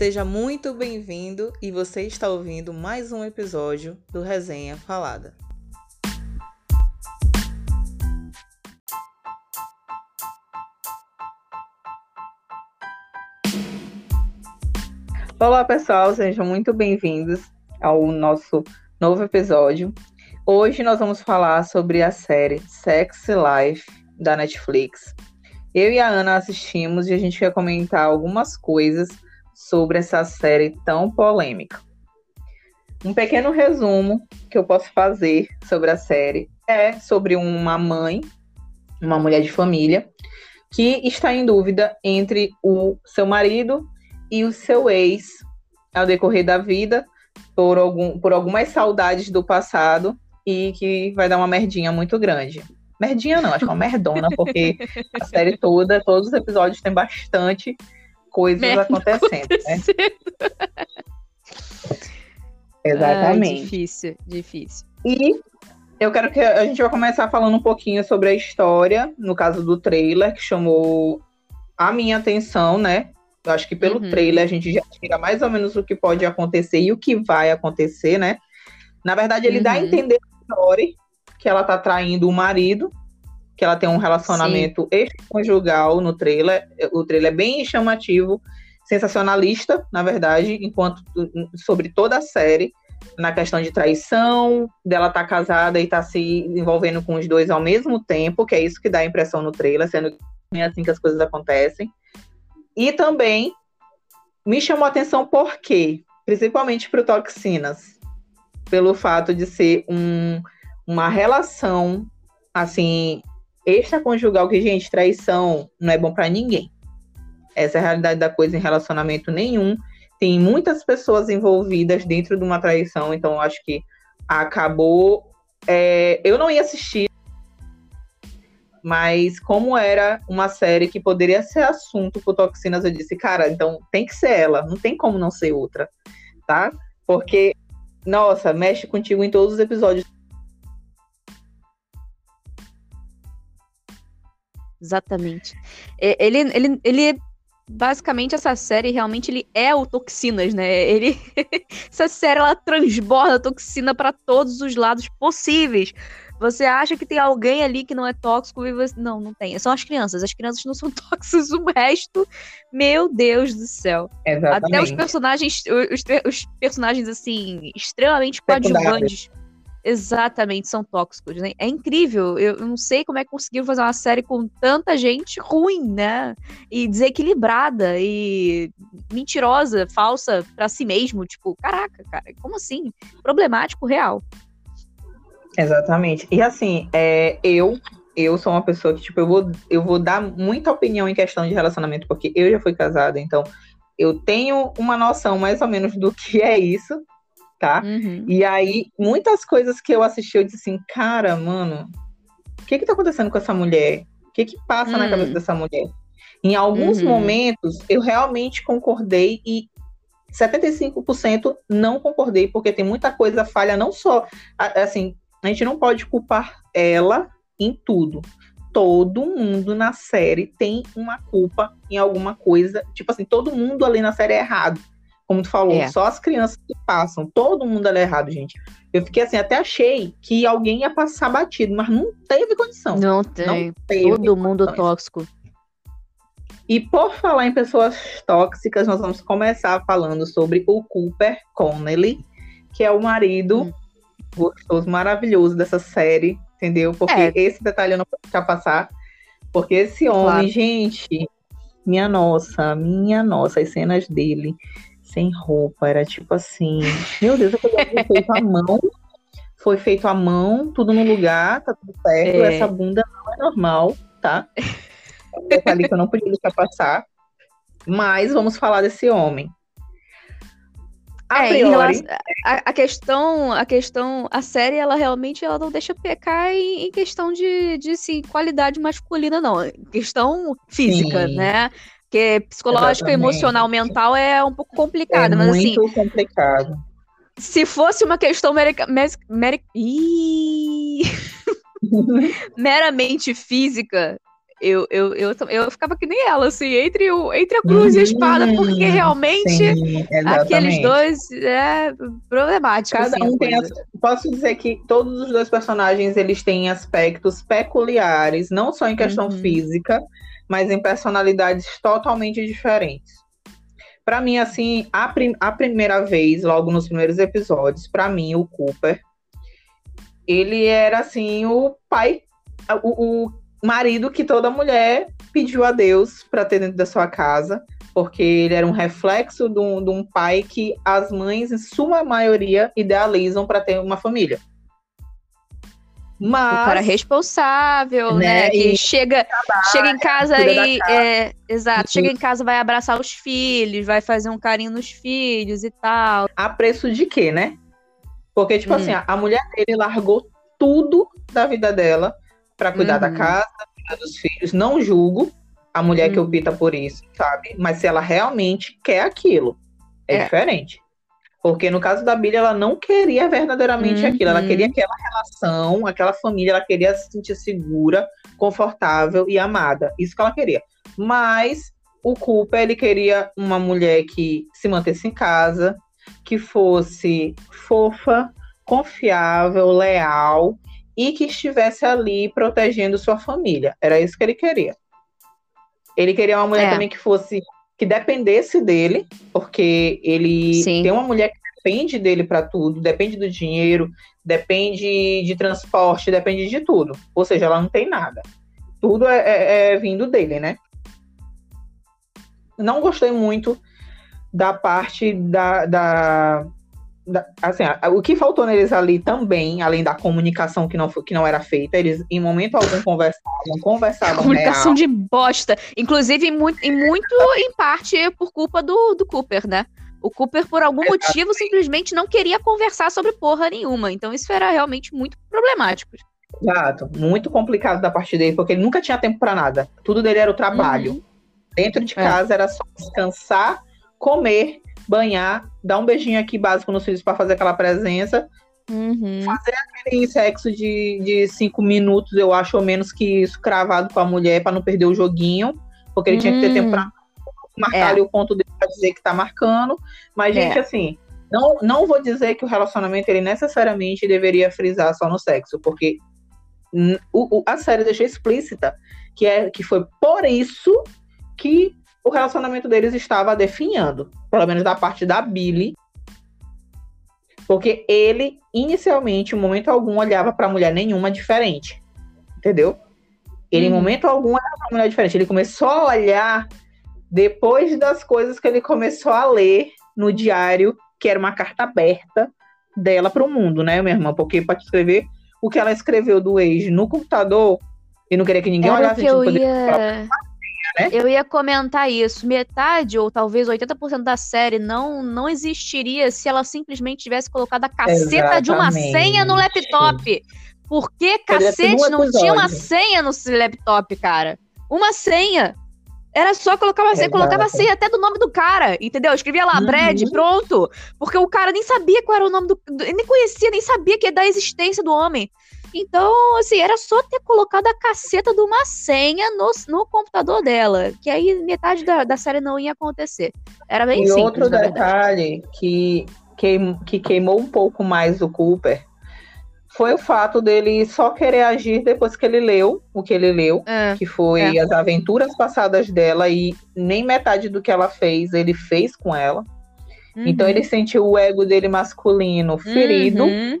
Seja muito bem-vindo e você está ouvindo mais um episódio do Resenha Falada. Olá, pessoal, sejam muito bem-vindos ao nosso novo episódio. Hoje nós vamos falar sobre a série Sex Life da Netflix. Eu e a Ana assistimos e a gente quer comentar algumas coisas sobre essa série tão polêmica. Um pequeno resumo que eu posso fazer sobre a série é sobre uma mãe, uma mulher de família, que está em dúvida entre o seu marido e o seu ex ao decorrer da vida por, algum, por algumas saudades do passado e que vai dar uma merdinha muito grande. Merdinha não, acho que é uma merdona, porque a série toda, todos os episódios tem bastante coisas Merda acontecendo, acontecendo, né? Exatamente. Ai, difícil, difícil. E eu quero que a gente vai começar falando um pouquinho sobre a história, no caso do trailer, que chamou a minha atenção, né? Eu acho que pelo uhum. trailer a gente já tira mais ou menos o que pode acontecer e o que vai acontecer, né? Na verdade, ele uhum. dá a uhum. entender a história que ela tá traindo o marido, que ela tem um relacionamento extraconjugal no trailer. O trailer é bem chamativo, sensacionalista, na verdade, enquanto sobre toda a série, na questão de traição, dela estar tá casada e estar tá se envolvendo com os dois ao mesmo tempo, que é isso que dá a impressão no trailer, sendo que é assim que as coisas acontecem. E também me chamou a atenção porque, principalmente para Toxinas, pelo fato de ser um, uma relação assim extraconjugal que gente traição não é bom para ninguém. Essa é a realidade da coisa em relacionamento nenhum. Tem muitas pessoas envolvidas dentro de uma traição, então acho que acabou. É, eu não ia assistir mas como era uma série que poderia ser assunto por toxinas, eu disse, cara, então tem que ser ela, não tem como não ser outra, tá? Porque, nossa, mexe contigo em todos os episódios. Exatamente. Ele, ele, ele basicamente essa série realmente ele é o toxinas, né? Ele essa série ela transborda toxina para todos os lados possíveis. Você acha que tem alguém ali que não é tóxico e você... Não, não tem. São as crianças. As crianças não são tóxicas. O resto, meu Deus do céu. Exatamente. Até os personagens, os, os personagens, assim, extremamente coadjuvantes. Exatamente, são tóxicos, né? É incrível. Eu não sei como é que conseguiram fazer uma série com tanta gente ruim, né? E desequilibrada e mentirosa, falsa para si mesmo. Tipo, caraca, cara, como assim? Problemático real. Exatamente. E assim, é, eu eu sou uma pessoa que, tipo, eu vou, eu vou dar muita opinião em questão de relacionamento, porque eu já fui casada, então eu tenho uma noção mais ou menos do que é isso, tá? Uhum. E aí, muitas coisas que eu assisti, eu disse assim, cara, mano, o que que tá acontecendo com essa mulher? O que que passa uhum. na cabeça hum. dessa mulher? Em alguns uhum. momentos, eu realmente concordei e 75% não concordei, porque tem muita coisa falha, não só, assim, a gente não pode culpar ela em tudo. Todo mundo na série tem uma culpa em alguma coisa. Tipo assim, todo mundo ali na série é errado. Como tu falou, é. só as crianças que passam. Todo mundo é errado, gente. Eu fiquei assim, até achei que alguém ia passar batido, mas não teve condição. Não tem. Não teve todo mundo tóxico. E por falar em pessoas tóxicas, nós vamos começar falando sobre o Cooper Connelly, que é o marido hum gostoso, maravilhoso dessa série, entendeu? Porque é. esse detalhe eu não posso deixar passar. Porque esse homem, claro. gente, minha nossa, minha nossa, as cenas dele sem roupa, era tipo assim, meu Deus, foi feito à mão, foi feito à mão, tudo no lugar, tá tudo certo, é. essa bunda não é normal, tá? É detalhe que eu não podia deixar passar. Mas vamos falar desse homem. A, é, relação, a, a, questão, a questão, a série, ela realmente ela não deixa pecar em, em questão de, de assim, qualidade masculina, não. Questão física, Sim. né? Porque psicológica, Exatamente. emocional, mental é um pouco complicado, é mas muito assim. Muito complicado. Se fosse uma questão merica, meramente física, eu, eu, eu, eu ficava que nem ela, assim, entre, o, entre a cruz uhum, e a espada, porque realmente sim, aqueles dois é problemático. Cada assim, um tem. As, posso dizer que todos os dois personagens eles têm aspectos peculiares, não só em questão uhum. física, mas em personalidades totalmente diferentes. Para mim, assim, a, prim a primeira vez, logo nos primeiros episódios, para mim, o Cooper, ele era assim o pai, o, o marido que toda mulher pediu a Deus para ter dentro da sua casa, porque ele era um reflexo de um, de um pai que as mães, em sua maioria, idealizam para ter uma família. Mas, o cara responsável, né? né que chega, trabalha, chega em casa e. Casa. É, exato, uhum. chega em casa, vai abraçar os filhos, vai fazer um carinho nos filhos e tal. A preço de quê, né? Porque, tipo hum. assim, a, a mulher dele largou tudo da vida dela para cuidar uhum. da casa, cuidar dos filhos. Não julgo a mulher uhum. que opta por isso, sabe? Mas se ela realmente quer aquilo, é, é. diferente. Porque no caso da Billy, ela não queria verdadeiramente uhum. aquilo. Ela queria aquela relação, aquela família, ela queria se sentir segura, confortável e amada. Isso que ela queria. Mas o Cooper, ele queria uma mulher que se mantesse em casa, que fosse fofa, confiável, leal e que estivesse ali protegendo sua família. Era isso que ele queria. Ele queria uma mulher é. também que fosse que dependesse dele, porque ele Sim. tem uma mulher que depende dele para tudo, depende do dinheiro, depende de transporte, depende de tudo. Ou seja, ela não tem nada. Tudo é, é, é vindo dele, né? Não gostei muito da parte da, da assim, o que faltou neles ali também, além da comunicação que não, que não era feita, eles em momento algum conversavam, conversavam Comunicação real. de bosta. Inclusive, em muito, em, muito, em parte, por culpa do, do Cooper, né? O Cooper, por algum Exatamente. motivo, simplesmente não queria conversar sobre porra nenhuma. Então, isso era realmente muito problemático. Exato. Muito complicado da parte dele, porque ele nunca tinha tempo para nada. Tudo dele era o trabalho. Uhum. Dentro de é. casa é. era só descansar, comer banhar, dar um beijinho aqui básico nos filhos para fazer aquela presença. Uhum. Fazer aquele sexo de, de cinco minutos, eu acho, ou menos que isso, cravado com a mulher, para não perder o joguinho. Porque ele uhum. tinha que ter tempo para marcar é. ali o ponto dele pra dizer que tá marcando. Mas, gente, é. assim, não, não vou dizer que o relacionamento ele necessariamente deveria frisar só no sexo, porque o, o, a série deixou explícita que, é, que foi por isso que o relacionamento deles estava definhando, pelo menos da parte da Billy, porque ele inicialmente, em momento algum, olhava para mulher nenhuma diferente, entendeu? Ele, em uhum. momento algum, olhava para mulher diferente. Ele começou a olhar depois das coisas que ele começou a ler no diário, que era uma carta aberta dela para o mundo, né, minha irmã? Porque para escrever o que ela escreveu do ex no computador, e não queria que ninguém era olhasse. Que eu ia né? Eu ia comentar isso. Metade, ou talvez 80% da série não, não existiria se ela simplesmente tivesse colocado a caceta Exatamente. de uma senha no laptop. Por que cacete não tinha uma senha no laptop, cara? Uma senha. Era só colocar uma senha, Exato. colocava a senha até do nome do cara, entendeu? Eu escrevia lá, uhum. Brad, pronto. Porque o cara nem sabia qual era o nome do. Nem conhecia, nem sabia que é da existência do homem. Então, assim, era só ter colocado a caceta de uma senha no, no computador dela, que aí metade da, da série não ia acontecer. Era bem e simples. E outro detalhe que, que, que queimou um pouco mais o Cooper foi o fato dele só querer agir depois que ele leu o que ele leu, é, que foi é. as aventuras passadas dela e nem metade do que ela fez ele fez com ela. Uhum. Então ele sentiu o ego dele masculino ferido. Uhum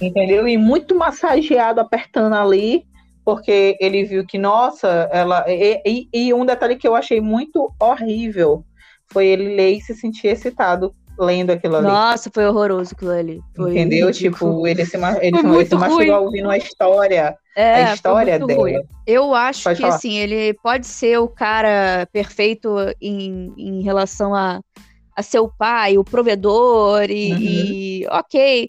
entendeu? E muito massageado, apertando ali, porque ele viu que, nossa, ela. E, e, e, um detalhe que eu achei muito horrível foi ele ler e se sentir excitado lendo aquilo ali. Nossa, foi horroroso aquilo ali. Foi entendeu? Ridículo. Tipo, ele se, ele, ele se machucou ouvindo a história. É, a história dela. Ruim. Eu acho pode que, falar. assim, ele pode ser o cara perfeito em, em relação a, a seu pai, o provedor, e, uhum. e ok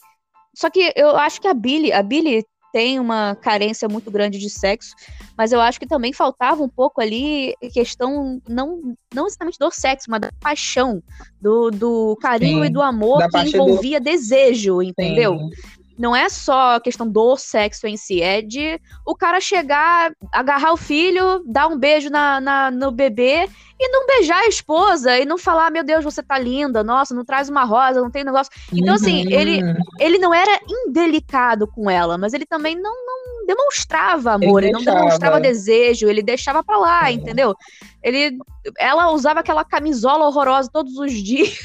só que eu acho que a Billy, a Billy tem uma carência muito grande de sexo, mas eu acho que também faltava um pouco ali questão não não exatamente do sexo, mas da paixão, do, do carinho Sim, e do amor que envolvia do... desejo, entendeu? Sim. Não é só a questão do sexo em si, é de o cara chegar, agarrar o filho, dar um beijo na, na no bebê e não beijar a esposa e não falar, meu Deus, você tá linda, nossa, não traz uma rosa, não tem negócio. Então, assim, ele, uhum. ele não era indelicado com ela, mas ele também não, não demonstrava amor, ele, ele não demonstrava desejo, ele deixava pra lá, é. entendeu? Ele, ela usava aquela camisola horrorosa todos os dias.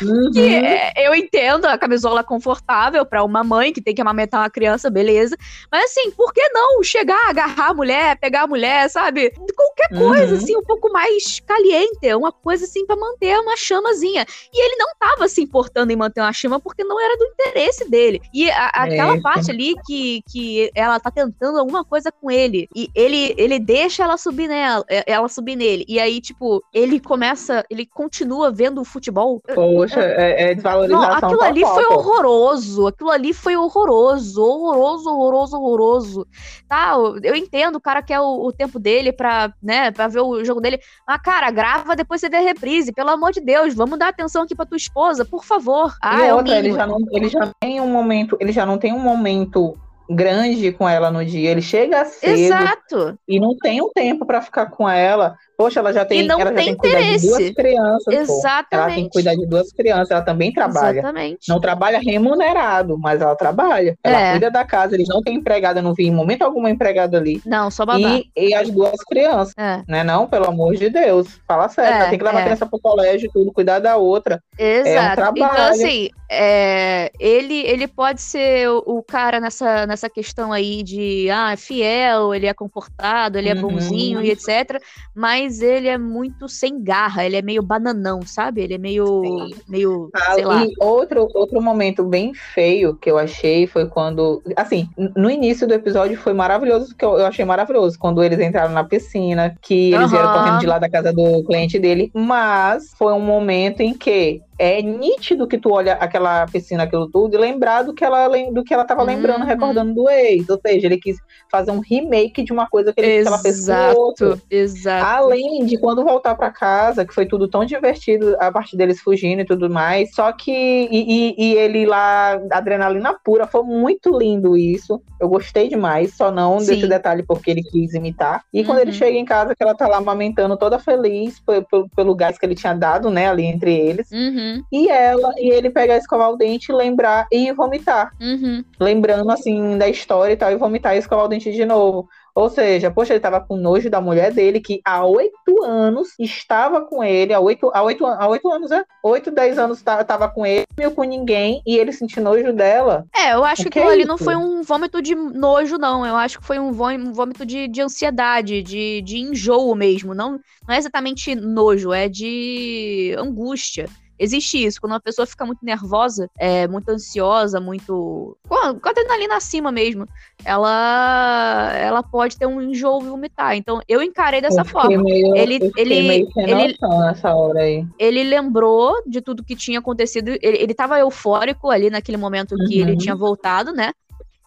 Uhum. Que é, eu entendo a camisola confortável para uma mãe que tem que amamentar uma criança, beleza. Mas assim, por que não chegar, agarrar a mulher, pegar a mulher, sabe? Qualquer coisa, uhum. assim, um pouco mais caliente, uma coisa assim para manter uma chamazinha. E ele não tava se importando em manter uma chama porque não era do interesse dele. E a, aquela é. parte ali que, que ela tá tentando alguma coisa com ele e ele, ele deixa ela subir nela, ela subir nele. E aí, tipo, ele começa, ele continua vendo o futebol. Poxa, é, é desvalorização. Não, aquilo ali foi horroroso. Aquilo ali foi horroroso, horroroso, horroroso, horroroso. Tá, eu entendo, o cara quer o, o tempo dele pra, né, pra ver o jogo dele. Mas, cara, grava, depois você vê a reprise. Pelo amor de Deus, vamos dar atenção aqui pra tua esposa, por favor. Ah, e é outra, ele já, não, ele já tem um momento, ele já não tem um momento grande com ela no dia. Ele chega cedo Exato. e não tem um tempo para ficar com ela. Poxa, ela já tem, e não ela tem já tem que cuidar de duas crianças. Exatamente. Pô. Ela tem que cuidar de duas crianças, ela também trabalha. Exatamente. Não trabalha remunerado, mas ela trabalha. Ela é. cuida da casa, eles não têm empregada, não vi em momento algum empregada ali. Não, só babá. E, e as duas crianças, é. né? Não, pelo amor de Deus. Fala sério, é, tem que levar a é. criança pro colégio, tudo, cuidar da outra. Exato. É um trabalho. Então, assim, é, ele, ele pode ser o, o, cara nessa, nessa questão aí de, ah, é fiel, ele é comportado, ele é uhum. bonzinho e etc. Mas ele é muito sem garra, ele é meio bananão, sabe? Ele é meio. meio ah, sei lá. E outro, outro momento bem feio que eu achei foi quando. Assim, no início do episódio foi maravilhoso, que eu, eu achei maravilhoso, quando eles entraram na piscina, que eles uhum. vieram correndo de lá da casa do cliente dele, mas foi um momento em que é nítido que tu olha aquela piscina, aquilo tudo, e lembrar do que ela, do que ela tava uhum. lembrando, recordando do ex. Ou seja, ele quis fazer um remake de uma coisa que, ele, que ela fez com outro. Exato. Além de quando voltar para casa, que foi tudo tão divertido, a parte deles fugindo e tudo mais. Só que. E, e, e, ele lá, adrenalina pura, foi muito lindo isso. Eu gostei demais, só não Sim. desse detalhe porque ele quis imitar. E uhum. quando ele uhum. chega em casa, que ela tá lá amamentando toda feliz pelo, pelo gás que ele tinha dado, né, ali entre eles. Uhum. Uhum. E ela, e ele pegar, escovar o dente, lembrar e vomitar. Uhum. Lembrando, assim, da história e tal, e vomitar e escovar o dente de novo. Ou seja, poxa, ele tava com nojo da mulher dele, que há oito anos estava com ele, há oito, há oito, há oito anos, é? Oito, dez anos tava com ele, não com ninguém, e ele sentiu nojo dela. É, eu acho que, que aquilo é ali não foi um vômito de nojo, não. Eu acho que foi um vômito de, de ansiedade, de, de enjoo mesmo. Não, não é exatamente nojo, é de angústia. Existe isso, quando uma pessoa fica muito nervosa, é, muito ansiosa, muito. Com a, com a adrenalina acima mesmo, ela ela pode ter um enjoo e vomitar. Então, eu encarei dessa eu forma. Meio, ele ele ele, nessa hora aí. ele lembrou de tudo que tinha acontecido. Ele, ele tava eufórico ali naquele momento que ele uhum. tinha voltado, né?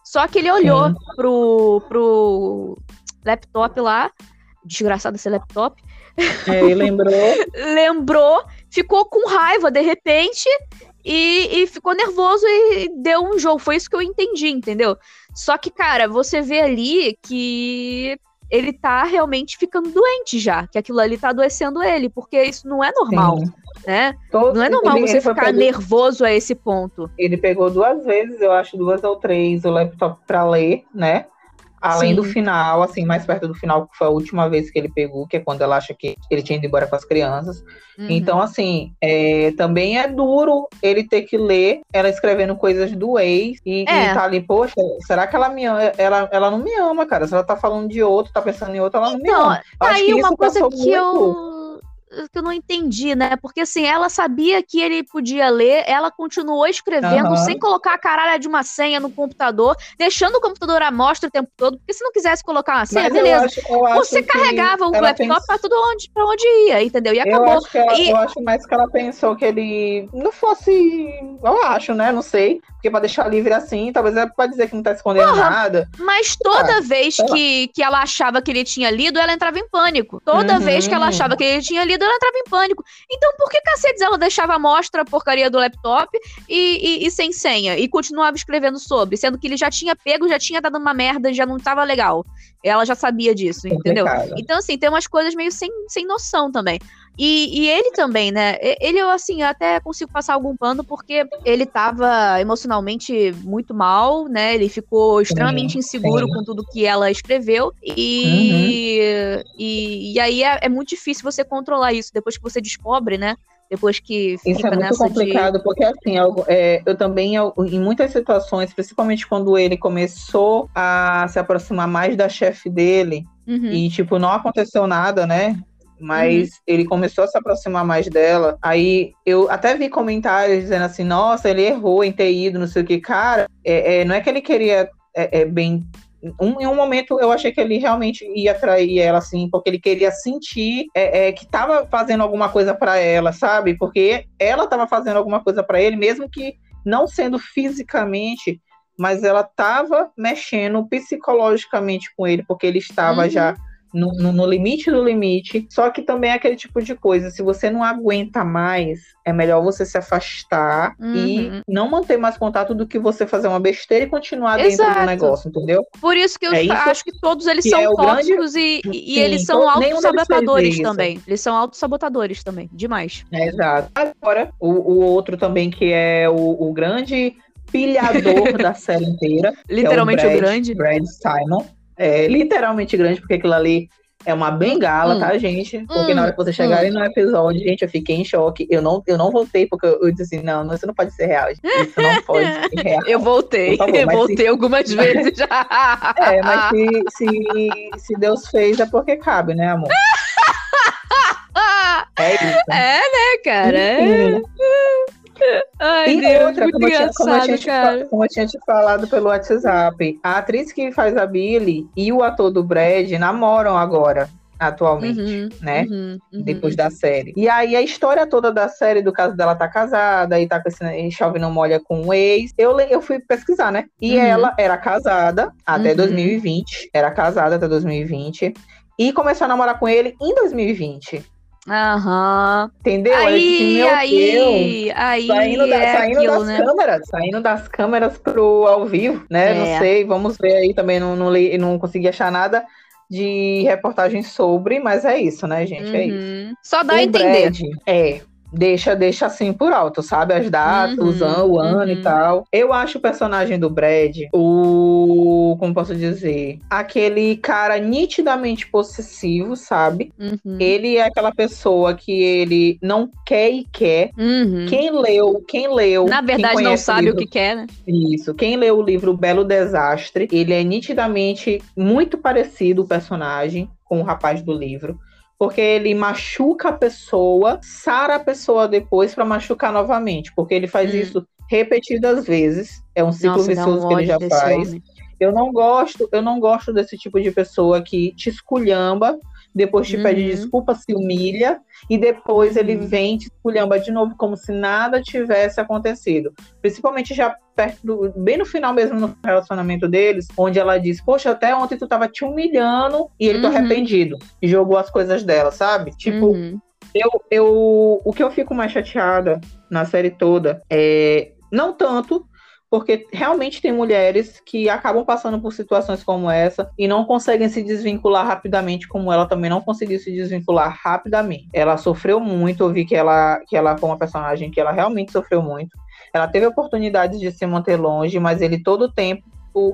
Só que ele olhou pro, pro laptop lá, desgraçado esse laptop. É, e lembrou. lembrou ficou com raiva de repente e, e, ficou nervoso e deu um jogo. Foi isso que eu entendi, entendeu? Só que, cara, você vê ali que ele tá realmente ficando doente já, que aquilo ali tá adoecendo ele, porque isso não é normal. Sim. Né? Todo, não é normal você ficar pegou, nervoso a esse ponto. Ele pegou duas vezes, eu acho, duas ou três, o laptop para ler, né? Além Sim. do final, assim, mais perto do final, que foi a última vez que ele pegou, que é quando ela acha que ele tinha ido embora com as crianças. Uhum. Então, assim, é, também é duro ele ter que ler ela escrevendo coisas do ex e, é. e tá ali, poxa, será que ela me ama? Ela, ela não me ama, cara. Se ela tá falando de outro, tá pensando em outro, ela não então, me ama. Tá aí uma coisa que muito... eu que eu não entendi, né? Porque assim, ela sabia que ele podia ler, ela continuou escrevendo uhum. sem colocar a caralha de uma senha no computador, deixando o computador à mostra o tempo todo, porque se não quisesse colocar uma senha, Mas beleza. Eu acho, eu você carregava o laptop pens... pra tudo onde, pra onde ia, entendeu? E acabou. Eu acho, ela, e... eu acho mais que ela pensou que ele não fosse. Eu acho, né? Não sei. Porque pra deixar livre assim, talvez é pra dizer que não tá escondendo Porra, nada. Mas toda vez que, que ela achava que ele tinha lido, ela entrava em pânico. Toda uhum. vez que ela achava que ele tinha lido, ela entrava em pânico. Então por que cacete ela deixava a mostra a porcaria do laptop e, e, e, sem senha? E continuava escrevendo sobre, sendo que ele já tinha pego, já tinha dado uma merda, já não tava legal. Ela já sabia disso, entendeu? Então, assim, tem umas coisas meio sem, sem noção também. E, e, ele também, né? Ele, eu, assim, até consigo passar algum pano porque ele tava emocionalmente muito mal, né? Ele ficou extremamente sim, inseguro sim. com tudo que ela escreveu. E, uhum. e, e, aí é, é, muito difícil você controlar isso depois que você descobre, né? Depois que fica Isso é muito complicado, de... porque assim, eu, é, eu também, em muitas situações, principalmente quando ele começou a se aproximar mais da chefe dele, uhum. e tipo, não aconteceu nada, né? Mas uhum. ele começou a se aproximar mais dela. Aí eu até vi comentários dizendo assim: nossa, ele errou em ter ido, não sei o que. Cara, é, é não é que ele queria é, é bem um, em um momento eu achei que ele realmente ia atrair ela, assim, porque ele queria sentir é, é, que estava fazendo alguma coisa para ela, sabe? Porque ela estava fazendo alguma coisa para ele, mesmo que não sendo fisicamente, mas ela estava mexendo psicologicamente com ele, porque ele estava uhum. já no, no, no, limite do limite. Só que também é aquele tipo de coisa. Se você não aguenta mais, é melhor você se afastar uhum. e não manter mais contato do que você fazer uma besteira e continuar Exato. dentro do negócio, entendeu? Por isso que eu é acho que todos eles são é tóxicos grande... e, e Sim, eles são autossabotadores também. Eles são autossabotadores também, demais. É, exato. Agora, o, o outro também que é o, o grande pilhador da série inteira. Literalmente é o, Brad, o grande. Brad Simon é, literalmente grande, porque aquilo ali é uma bengala, hum. tá, gente? Porque hum. na hora que vocês chegarem hum. no episódio, gente, eu fiquei em choque. Eu não, eu não voltei, porque eu, eu disse assim, não, isso não pode ser real. Isso não pode ser real. Eu voltei, favor, eu voltei se... algumas vezes já. É, mas se, se, se Deus fez, é porque cabe, né, amor? É isso. É, né, cara? É. Ai, e Deus, outra, como, eu tinha, como, eu tinha te, como eu tinha te falado pelo WhatsApp, a atriz que faz a Billy e o ator do Brad namoram agora atualmente, uhum, né? Uhum, uhum. Depois da série. E aí a história toda da série, do caso dela tá casada, e tá com esse chove não molha com um ex. Eu, eu fui pesquisar, né? E uhum. ela era casada até 2020, uhum. era casada até 2020 e começou a namorar com ele em 2020. Aham. Entendeu? Aí, aí, Deus, aí. Saindo, da, é saindo aquilo, das né? câmeras, saindo das câmeras pro ao vivo, né? É. Não sei, vamos ver aí também. Não, não, li, não consegui achar nada de reportagem sobre, mas é isso, né, gente? É uhum. É isso. Só dá o a entender. Brad, é, deixa, deixa assim por alto, sabe? As datas, uhum, o ano uhum. e tal. Eu acho o personagem do Brad, o. Como posso dizer? Aquele cara nitidamente possessivo, sabe? Uhum. Ele é aquela pessoa que ele não quer e quer. Uhum. Quem leu, quem leu. Na verdade, não sabe o, livro, o que quer, né? Isso. Quem leu o livro Belo Desastre, ele é nitidamente muito parecido o personagem com o rapaz do livro porque ele machuca a pessoa, sara a pessoa depois para machucar novamente, porque ele faz hum. isso repetidas vezes. É um ciclo Nossa, vicioso um que ele já faz. Homem. Eu não gosto, eu não gosto desse tipo de pessoa que te esculhamba depois te uhum. pede desculpa, se humilha, e depois ele uhum. vem te esculhamba de novo, como se nada tivesse acontecido. Principalmente já perto do, bem no final mesmo no relacionamento deles, onde ela diz, poxa, até ontem tu tava te humilhando e ele uhum. tô arrependido. E jogou as coisas dela, sabe? Tipo, uhum. eu, eu. O que eu fico mais chateada na série toda é. Não tanto porque realmente tem mulheres que acabam passando por situações como essa e não conseguem se desvincular rapidamente, como ela também não conseguiu se desvincular rapidamente. Ela sofreu muito, eu vi que ela, que ela foi uma personagem que ela realmente sofreu muito. Ela teve oportunidades de se manter longe, mas ele todo o tempo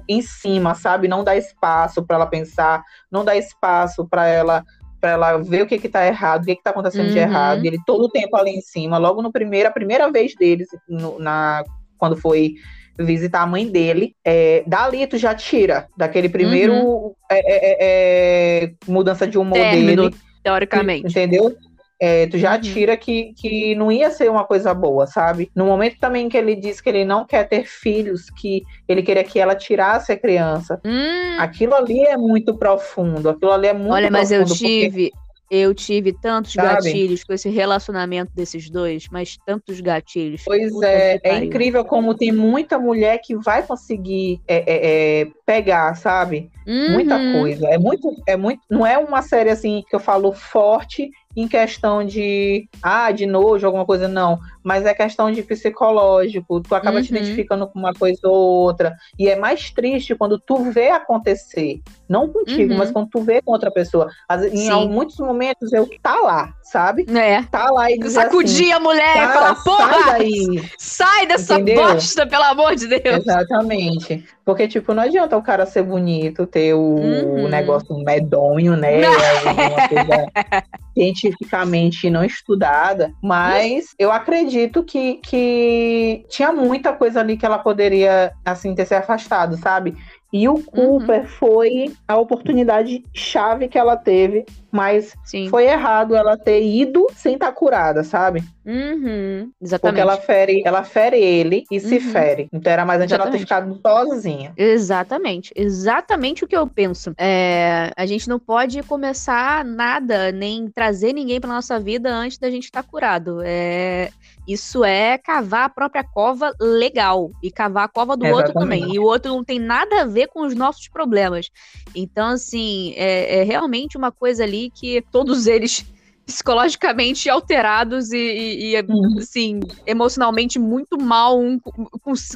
em cima, sabe? Não dá espaço para ela pensar, não dá espaço para ela para ela ver o que que tá errado, o que que tá acontecendo uhum. de errado. E ele todo o tempo ali em cima, logo no primeiro, a primeira vez deles no, na quando foi visitar a mãe dele. É, dali tu já tira daquele primeiro uhum. é, é, é, é mudança de humor Término, dele. Teoricamente. Entendeu? É, tu já uhum. tira que, que não ia ser uma coisa boa, sabe? No momento também que ele diz que ele não quer ter filhos, que ele queria que ela tirasse a criança, hum. aquilo ali é muito profundo, aquilo ali é muito Olha, mas eu tive, Eu tive tantos Sabe? gatilhos com esse relacionamento desses dois, mas tantos gatilhos. Pois Puta é, é incrível como tem muita mulher que vai conseguir é, é, é pegar, sabe? Uhum. Muita coisa. É muito, é muito. Não é uma série assim que eu falo forte em questão de ah, de nojo, alguma coisa, não. Mas é questão de psicológico. Tu acaba uhum. te identificando com uma coisa ou outra. E é mais triste quando tu vê acontecer. Não contigo, uhum. mas quando tu vê com outra pessoa. Em muitos momentos eu tá lá, sabe? É. Tá lá e Sacudir assim, a mulher, fala, porra! Sai daí. Sai dessa Entendeu? bosta, pelo amor de Deus. Exatamente. Porque, tipo, não adianta o cara ser bonito, ter o, uhum. negócio medonho, né? Coisa cientificamente não estudada. Mas eu acredito que, que tinha muita coisa ali que ela poderia, assim, ter se afastado, sabe? E o Cooper uhum. foi a oportunidade chave que ela teve, mas Sim. foi errado ela ter ido sem estar tá curada, sabe? Uhum. Exatamente. Porque ela fere, ela fere ele e uhum. se fere. Então era mais antes ela ter ficado sozinha. Exatamente. Exatamente o que eu penso. É, a gente não pode começar nada, nem trazer ninguém pra nossa vida antes da gente estar tá curado. É isso é cavar a própria cova legal e cavar a cova do Exatamente. outro também. E o outro não tem nada a ver com os nossos problemas. Então, assim, é, é realmente uma coisa ali que todos eles psicologicamente alterados e, e, e uhum. assim, emocionalmente muito mal um, com,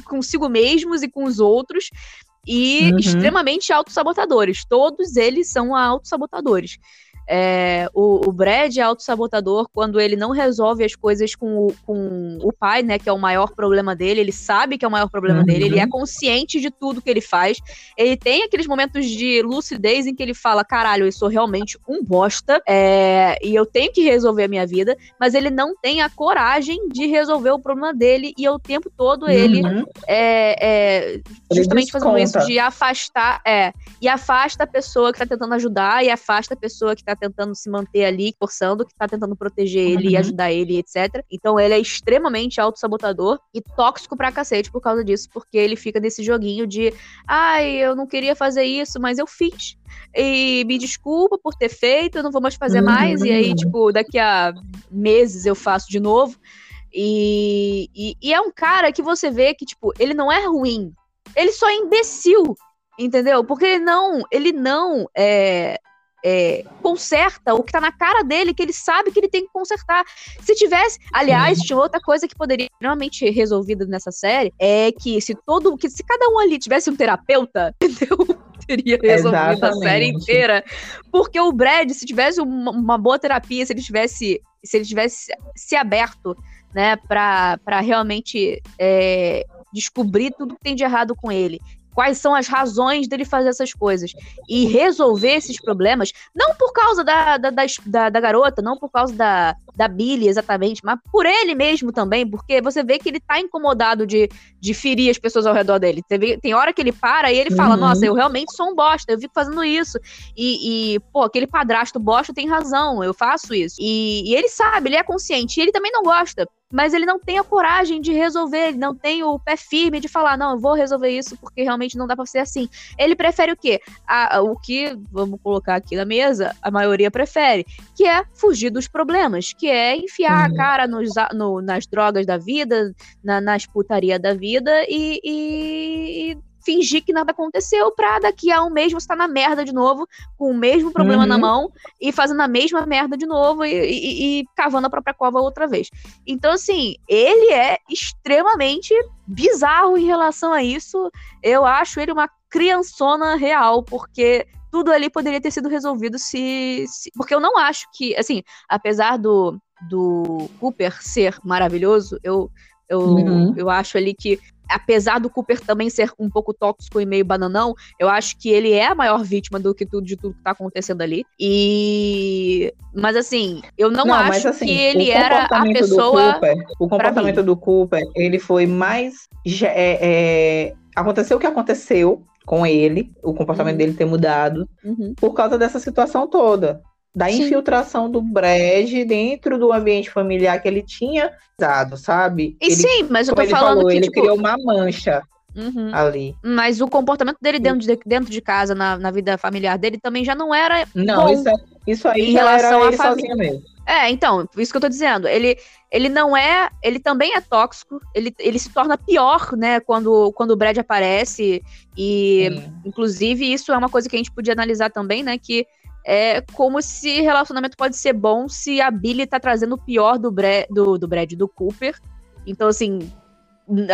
consigo mesmos e com os outros e uhum. extremamente autossabotadores. Todos eles são autossabotadores. É, o, o Brad é autossabotador quando ele não resolve as coisas com o, com o pai, né? Que é o maior problema dele. Ele sabe que é o maior problema uhum. dele. Ele é uhum. consciente de tudo que ele faz. Ele tem aqueles momentos de lucidez em que ele fala: caralho, eu sou realmente um bosta. É, e eu tenho que resolver a minha vida. Mas ele não tem a coragem de resolver o problema dele. E o tempo todo uhum. ele é, é justamente fazendo isso de afastar. É, e afasta a pessoa que tá tentando ajudar e afasta a pessoa que tá tentando se manter ali, forçando, que tá tentando proteger ele uhum. e ajudar ele, etc. Então ele é extremamente autossabotador e tóxico pra cacete por causa disso, porque ele fica nesse joguinho de ai, eu não queria fazer isso, mas eu fiz. E me desculpa por ter feito, eu não vou mais fazer uhum. mais. E aí, tipo, daqui a meses eu faço de novo. E, e, e, é um cara que você vê que, tipo, ele não é ruim. Ele só é imbecil, entendeu? Porque ele não, ele não é, é, conserta o que tá na cara dele, que ele sabe que ele tem que consertar. Se tivesse, aliás, tinha outra coisa que poderia realmente resolvida nessa série, é que se todo, que se cada um ali tivesse um terapeuta, entendeu? Teria resolvido Exatamente. a série inteira. Porque o Brad, se tivesse uma, uma boa terapia, se ele tivesse, se ele tivesse se aberto, né, para realmente é, descobrir tudo que tem de errado com ele quais são as razões dele fazer essas coisas e resolver esses problemas, não por causa da, da, da, da garota, não por causa da, da Billy exatamente, mas por ele mesmo também, porque você vê que ele tá incomodado de, de ferir as pessoas ao redor dele. Vê, tem hora que ele para e ele fala: uhum. Nossa, eu realmente sou um bosta, eu fico fazendo isso. E, e, pô, aquele padrasto bosta tem razão, eu faço isso. E, e ele sabe, ele é consciente, e ele também não gosta mas ele não tem a coragem de resolver, ele não tem o pé firme de falar, não, eu vou resolver isso porque realmente não dá pra ser assim. Ele prefere o quê? A, o que, vamos colocar aqui na mesa, a maioria prefere, que é fugir dos problemas, que é enfiar uhum. a cara nos, no, nas drogas da vida, na, nas putaria da vida e, e fingir que nada aconteceu pra daqui a um mês você tá na merda de novo, com o mesmo problema uhum. na mão e fazendo a mesma merda de novo e, e, e, cavando a própria cova outra vez. Então, assim, ele é extremamente bizarro em relação a isso. Eu acho ele uma criançona real, porque tudo ali poderia ter sido resolvido se, se. porque eu não acho que, assim, apesar do, do Cooper ser maravilhoso, eu. Eu, uhum. eu acho ali que apesar do Cooper também ser um pouco tóxico e meio bananão, eu acho que ele é a maior vítima do que tudo de tudo que tá acontecendo ali. E mas assim, eu não, não acho mas, assim, que ele era a pessoa. Cooper, o comportamento do Cooper, ele foi mais é, é, aconteceu o que aconteceu com ele, o comportamento uhum. dele ter mudado uhum. por causa dessa situação toda da Sim. infiltração do Brad dentro do ambiente familiar que ele tinha dado, sabe? E ele, sim, mas eu tô falando falou, que ele tipo... criou uma mancha. Uhum. ali. Mas o comportamento dele dentro de, dentro de casa, na, na vida familiar dele, também já não era. Não, bom. isso é, Isso aí em relação à família mesmo. É, então, isso que eu tô dizendo. Ele, ele não é. Ele também é tóxico. Ele, ele se torna pior, né, quando, quando o Brad aparece. E, Sim. inclusive, isso é uma coisa que a gente podia analisar também, né? Que é como se relacionamento pode ser bom se a Billy tá trazendo o pior do, Bre do, do Brad, do Cooper. Então, assim,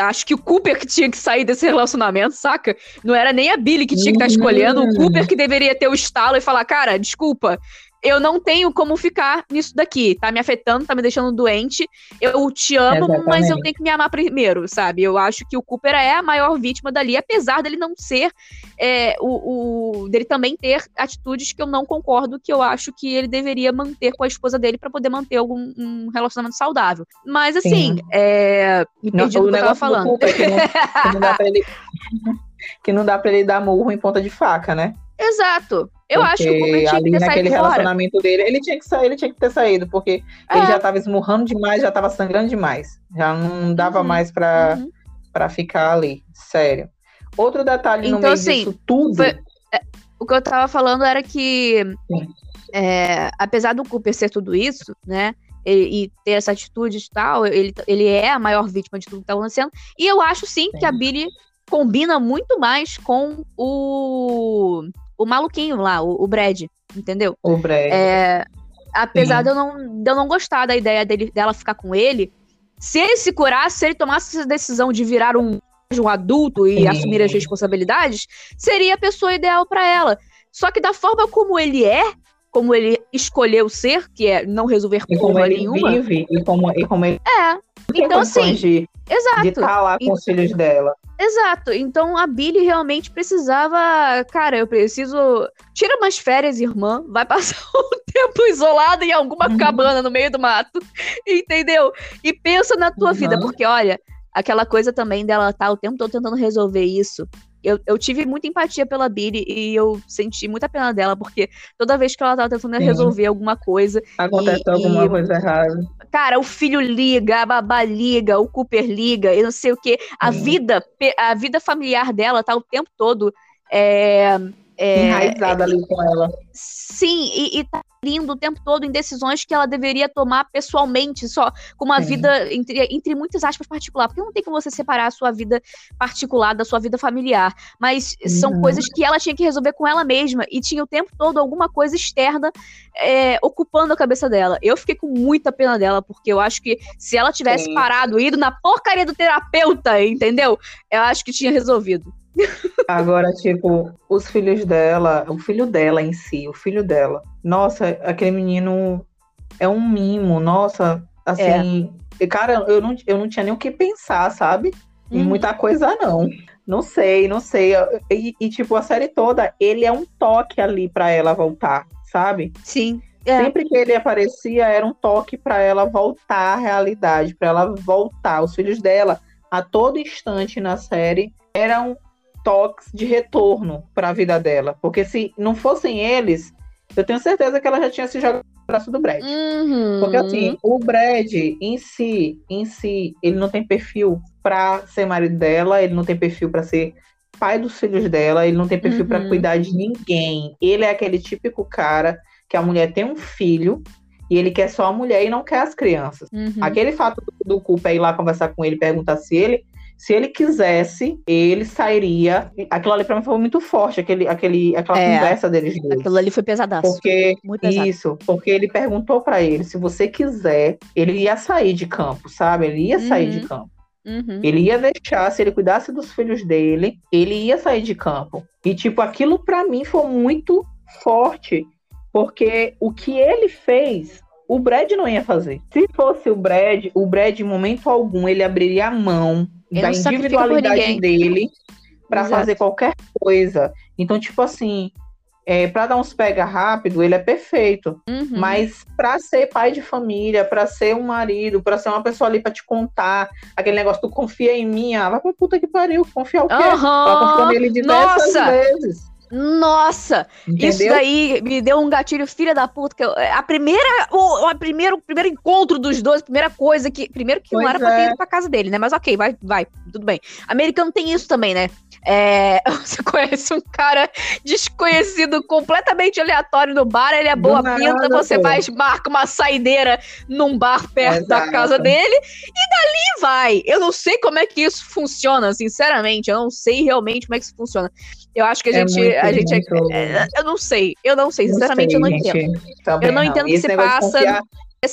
acho que o Cooper que tinha que sair desse relacionamento, saca? Não era nem a Billy que tinha que estar tá escolhendo, o Cooper que deveria ter o estalo e falar, cara, desculpa, eu não tenho como ficar nisso daqui. Tá me afetando, tá me deixando doente. Eu te amo, Exatamente. mas eu tenho que me amar primeiro, sabe? Eu acho que o Cooper é a maior vítima dali, apesar dele não ser é, o, o, dele também ter atitudes que eu não concordo, que eu acho que ele deveria manter com a esposa dele para poder manter algum um relacionamento saudável. Mas assim, é, me perdi não, do que eu tava falando. Cooper, que, não, que não dá pra ele que não dá pra ele dar murro em ponta de faca, né? Exato. Eu porque acho que o Cooper tinha ali que ter naquele relacionamento dele, ele tinha que sair, ele tinha que ter saído, porque é. ele já tava esmurrando demais, já tava sangrando demais. Já não dava uhum. mais pra, uhum. Pra ficar ali. Sério. Outro detalhe então, no meio assim, disso tudo. Foi, é, o que eu tava falando era que, é, apesar do Cooper ser tudo isso, né? E, e, ter essa atitude e tal, ele, ele é a maior vítima de tudo que tá acontecendo. E eu acho sim, sim. que a Billy combina muito mais com o o maluquinho lá, o, o Brad, entendeu? O Brad. É, apesar de eu, não, de eu não gostar da ideia dele, dela ficar com ele, se ele se curasse, se ele tomasse essa decisão de virar um, um adulto e Sim. assumir as responsabilidades, seria a pessoa ideal para ela. Só que da forma como ele é, como ele escolheu ser, que é não resolver e como ele nenhuma. Vive, e como, e como ele é. Então, assim, de, exato. de estar tá lá com e, os filhos dela. Exato. Então a Billy realmente precisava. Cara, eu preciso. Tira umas férias, irmã. Vai passar um tempo isolada em alguma uhum. cabana no meio do mato. Entendeu? E pensa na tua uhum. vida, porque olha, aquela coisa também dela tá o tempo todo tentando resolver isso eu, eu tive muita empatia pela Billy e eu senti muita pena dela, porque toda vez que ela tava tentando Sim. resolver alguma coisa. Acontece e, alguma e, coisa errada. Cara, o filho liga, a babá liga, o Cooper liga, e não sei o quê. A vida, a vida familiar dela tá o tempo todo. É, é, enraizada ali com ela. Sim, e, e tá lindo o tempo todo em decisões que ela deveria tomar pessoalmente, só com uma Sim. vida, entre, entre muitas aspas, particular. Porque não tem como você separar a sua vida particular da sua vida familiar. Mas uhum. são coisas que ela tinha que resolver com ela mesma. E tinha o tempo todo alguma coisa externa é, ocupando a cabeça dela. Eu fiquei com muita pena dela, porque eu acho que se ela tivesse Sim. parado, ido na porcaria do terapeuta, entendeu? Eu acho que tinha resolvido. Agora, tipo, os filhos dela, o filho dela em si, o filho dela. Nossa, aquele menino é um mimo, nossa, assim. É. Cara, eu não, eu não tinha nem o que pensar, sabe? Em uhum. muita coisa, não. Não sei, não sei. E, e, tipo, a série toda, ele é um toque ali para ela voltar, sabe? Sim. É. Sempre que ele aparecia, era um toque para ela voltar à realidade, para ela voltar. Os filhos dela, a todo instante na série, eram toques de retorno para a vida dela. Porque se não fossem eles, eu tenho certeza que ela já tinha se jogado no braço do Brad. Uhum. Porque assim, o Brad em si, em si, ele não tem perfil para ser marido dela, ele não tem perfil para ser pai dos filhos dela, ele não tem perfil uhum. para cuidar de ninguém. Ele é aquele típico cara que a mulher tem um filho e ele quer só a mulher e não quer as crianças. Uhum. Aquele fato do, do culpa é ir lá conversar com ele, perguntar se ele se ele quisesse, ele sairia. Aquilo ali pra mim foi muito forte, aquele, aquele, aquela é, conversa deles dois. Aquilo ali foi pesadaço. Porque, isso, porque ele perguntou para ele, se você quiser, ele ia sair de campo, sabe? Ele ia sair de uhum. campo. Uhum. Ele ia deixar, se ele cuidasse dos filhos dele, ele ia sair de campo. E, tipo, aquilo para mim foi muito forte, porque o que ele fez o Brad não ia fazer. Se fosse o Brad, o Brad, em momento algum, ele abriria a mão da individualidade dele para fazer qualquer coisa. Então, tipo assim, é, para dar uns pega rápido, ele é perfeito. Uhum. Mas para ser pai de família, para ser um marido, para ser uma pessoa ali para te contar, aquele negócio, tu confia em mim, ah, vai pra puta que pariu, confia o quê? Uhum. Ela confiou nele diversas Nossa. vezes. Nossa, Entendeu? isso daí me deu um gatilho filha da puta. Que eu, a primeira, o, a primeiro, o primeiro encontro dos dois, a primeira coisa que. Primeiro que pois não era é. pra ter ido pra casa dele, né? Mas ok, vai, vai, tudo bem. Americano tem isso também, né? É, você conhece um cara desconhecido, completamente aleatório no bar, ele é boa pinta, você pô. vai, marca uma saideira num bar perto Exato. da casa dele, e dali vai. Eu não sei como é que isso funciona, sinceramente, eu não sei realmente como é que isso funciona. Eu acho que a é gente. Muito, a gente é, muito... é, eu não sei, eu não sei, sinceramente, não sei, eu não entendo. eu não, não entendo o que se passa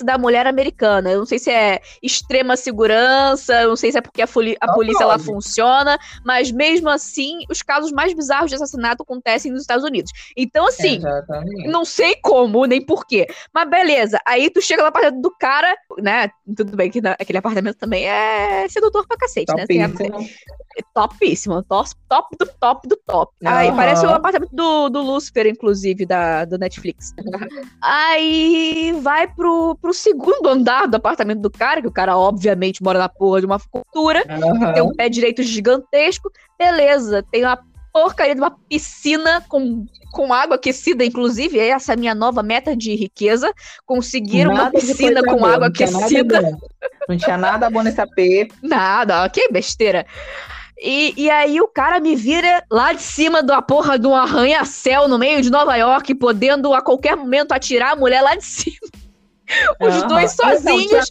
da mulher americana. Eu não sei se é extrema segurança, eu não sei se é porque a, a polícia ela funciona, mas mesmo assim, os casos mais bizarros de assassinato acontecem nos Estados Unidos. Então, assim, Exatamente. não sei como, nem porquê. Mas beleza, aí tu chega no apartamento do cara, né? Tudo bem que na, aquele apartamento também é sedutor pra cacete, né? Topíssimo. né? É, topíssimo, top, top do top do top. Uhum. Aí parece o apartamento do, do Lucifer, inclusive, da, do Netflix. aí vai pro, pro segundo andar do apartamento do cara, que o cara obviamente mora na porra de uma cultura, uhum. tem um pé direito gigantesco. Beleza, tem uma porcaria de uma piscina com, com água aquecida, inclusive. Essa é a minha nova meta de riqueza. Conseguir nada uma piscina com água aquecida. Não tinha nada bom nesse AP. Nada, que besteira. E, e aí o cara me vira lá de cima da porra de um arranha-céu no meio de Nova York, podendo a qualquer momento atirar a mulher lá de cima. Os uhum. dois sozinhos.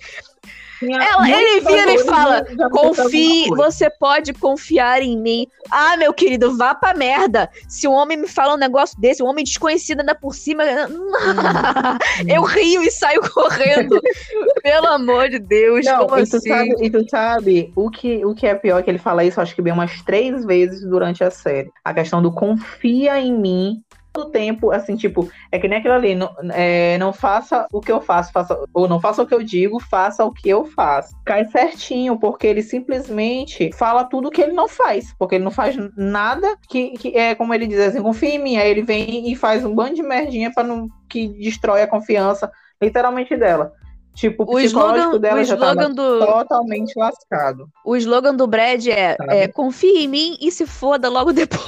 Ela, ele vira e fala: confie, você pode confiar em mim. Ah, meu querido, vá pra merda. Se um homem me fala um negócio desse, um homem desconhecido ainda por cima, hum, eu rio e saio correndo. Pelo amor de Deus, Não, como e assim? Tu sabe, e tu sabe, o que, o que é pior é que ele fala isso, acho que bem umas três vezes durante a série. A questão do confia em mim todo tempo, assim, tipo, é que nem aquilo ali, não, é, não faça o que eu faço, faça, ou não faça o que eu digo, faça o que eu faço. Cai certinho, porque ele simplesmente fala tudo que ele não faz, porque ele não faz nada que, que é como ele diz assim, confia em mim, aí ele vem e faz um bando de merdinha para não que destrói a confiança, literalmente dela. Tipo, o, o slogan, dela o slogan do... totalmente lascado. O slogan do Brad é, é confie em mim e se foda logo depois.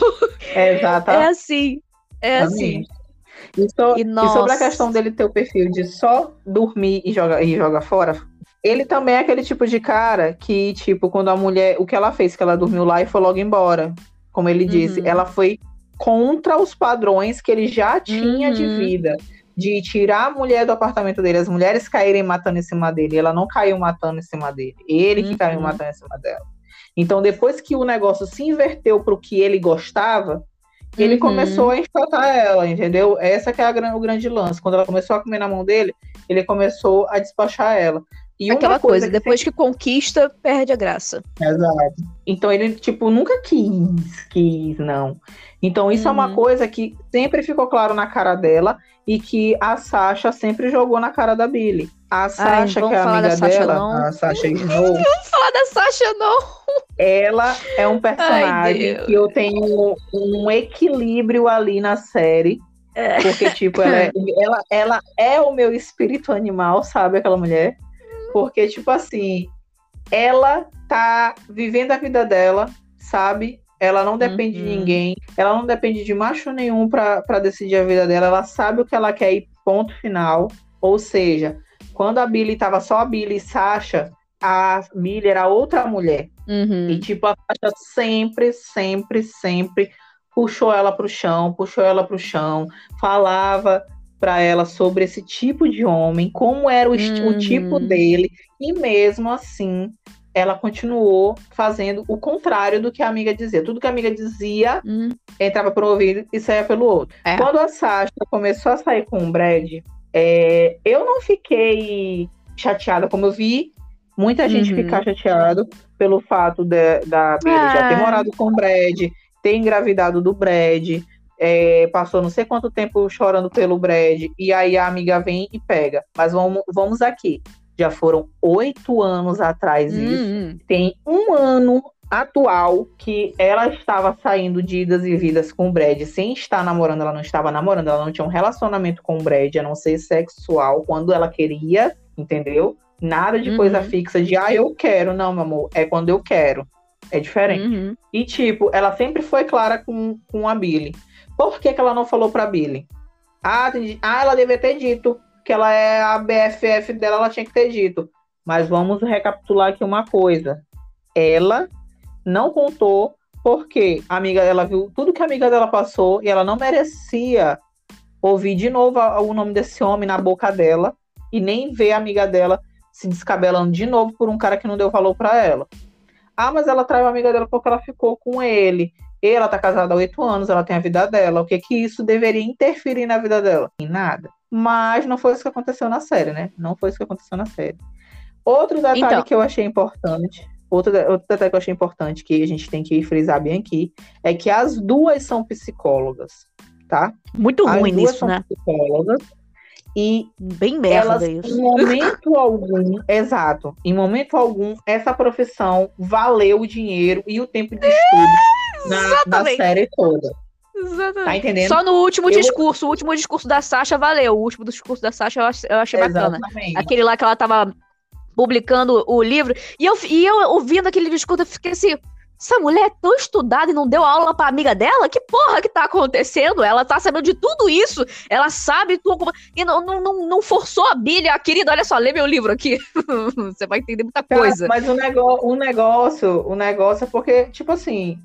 É, exato. É assim. É assim. E, so, e, e, sobre a questão dele ter o perfil de só dormir e jogar e joga fora, ele também é aquele tipo de cara que, tipo, quando a mulher. O que ela fez, que ela dormiu lá e foi logo embora. Como ele disse, uhum. ela foi contra os padrões que ele já tinha uhum. de vida. De tirar a mulher do apartamento dele, as mulheres caírem matando em cima dele. Ela não caiu matando em cima dele. Ele que caiu uhum. matando em cima dela. Então, depois que o negócio se inverteu para o que ele gostava, ele uhum. começou a enxotar ela, entendeu? Essa que é a, o grande lance. Quando ela começou a comer na mão dele, ele começou a despachar ela. E Aquela coisa, coisa que depois sempre... que conquista, perde a graça. Exato. Então ele, tipo, nunca quis, quis, não. Então isso uhum. é uma uhum. coisa que sempre ficou claro na cara dela e que a Sasha sempre jogou na cara da Billy. A Sasha, Ai, que é a amiga dela, não. a Sasha Snow. Não vamos falar da Sasha, não. Ela é um personagem Ai, que eu tenho um equilíbrio ali na série. É. Porque, tipo, ela é, ela, ela é o meu espírito animal, sabe? Aquela mulher. Porque, tipo assim, ela tá vivendo a vida dela, sabe? Ela não depende uhum. de ninguém, ela não depende de macho nenhum para decidir a vida dela, ela sabe o que ela quer e ponto final. Ou seja, quando a Billy tava só a Billy e Sasha, a Billy era outra mulher. Uhum. E tipo, a Sasha sempre, sempre, sempre puxou ela pro chão, puxou ela pro chão, falava para ela sobre esse tipo de homem, como era o, uhum. o tipo dele, e mesmo assim ela continuou fazendo o contrário do que a amiga dizia. Tudo que a amiga dizia uhum. entrava por um ouvido e saía pelo outro. É. Quando a Sasha começou a sair com o Brad, é, eu não fiquei chateada, como eu vi muita gente uhum. ficar chateado pelo fato de, da Billy já ter ah. morado com o Brad, ter engravidado do Brad, é, passou não sei quanto tempo chorando pelo Brad, e aí a amiga vem e pega. Mas vamos, vamos aqui. Já foram oito anos atrás uhum. isso. Tem um ano atual que ela estava saindo de idas e vidas com o Brad sem estar namorando, ela não estava namorando, ela não tinha um relacionamento com o Brad, a não ser sexual, quando ela queria, entendeu? Nada de uhum. coisa fixa de, ah, eu quero, não, meu amor, é quando eu quero. É diferente. Uhum. E, tipo, ela sempre foi clara com, com a Billy. Por que, que ela não falou pra Billy? Ah, ah, ela devia ter dito que ela é a BFF dela, ela tinha que ter dito. Mas vamos recapitular aqui uma coisa. Ela não contou porque a amiga dela viu tudo que a amiga dela passou e ela não merecia ouvir de novo o nome desse homem na boca dela e nem ver a amiga dela se descabelando de novo por um cara que não deu valor para ela. Ah, mas ela traiu a amiga dela porque ela ficou com ele. Ela tá casada há oito anos, ela tem a vida dela. O que que isso deveria interferir na vida dela? Em nada. Mas não foi isso que aconteceu na série, né? Não foi isso que aconteceu na série. Outro detalhe então. que eu achei importante, outro, outro detalhe que eu achei importante que a gente tem que frisar bem aqui, é que as duas são psicólogas, tá? Muito ruim nisso, né? Psicólogas e bem merda elas, isso. Em momento algum, exato, em momento algum, essa profissão valeu o dinheiro e o tempo de estudo na, na, série toda. Exatamente. Tá entendendo? Só no último eu... discurso, o último discurso da Sasha valeu. O último discurso da Sasha eu achei, eu achei bacana. Aquele lá que ela tava publicando o livro. E eu, e eu ouvindo aquele discurso, eu fiquei assim. Essa mulher é tão estudada e não deu aula pra amiga dela? Que porra que tá acontecendo? Ela tá sabendo de tudo isso. Ela sabe tudo. E não, não, não, forçou a bilha. Querida, olha só, lê meu livro aqui. Você vai entender muita coisa. mas o, negócio, o negócio, o negócio é porque, tipo assim,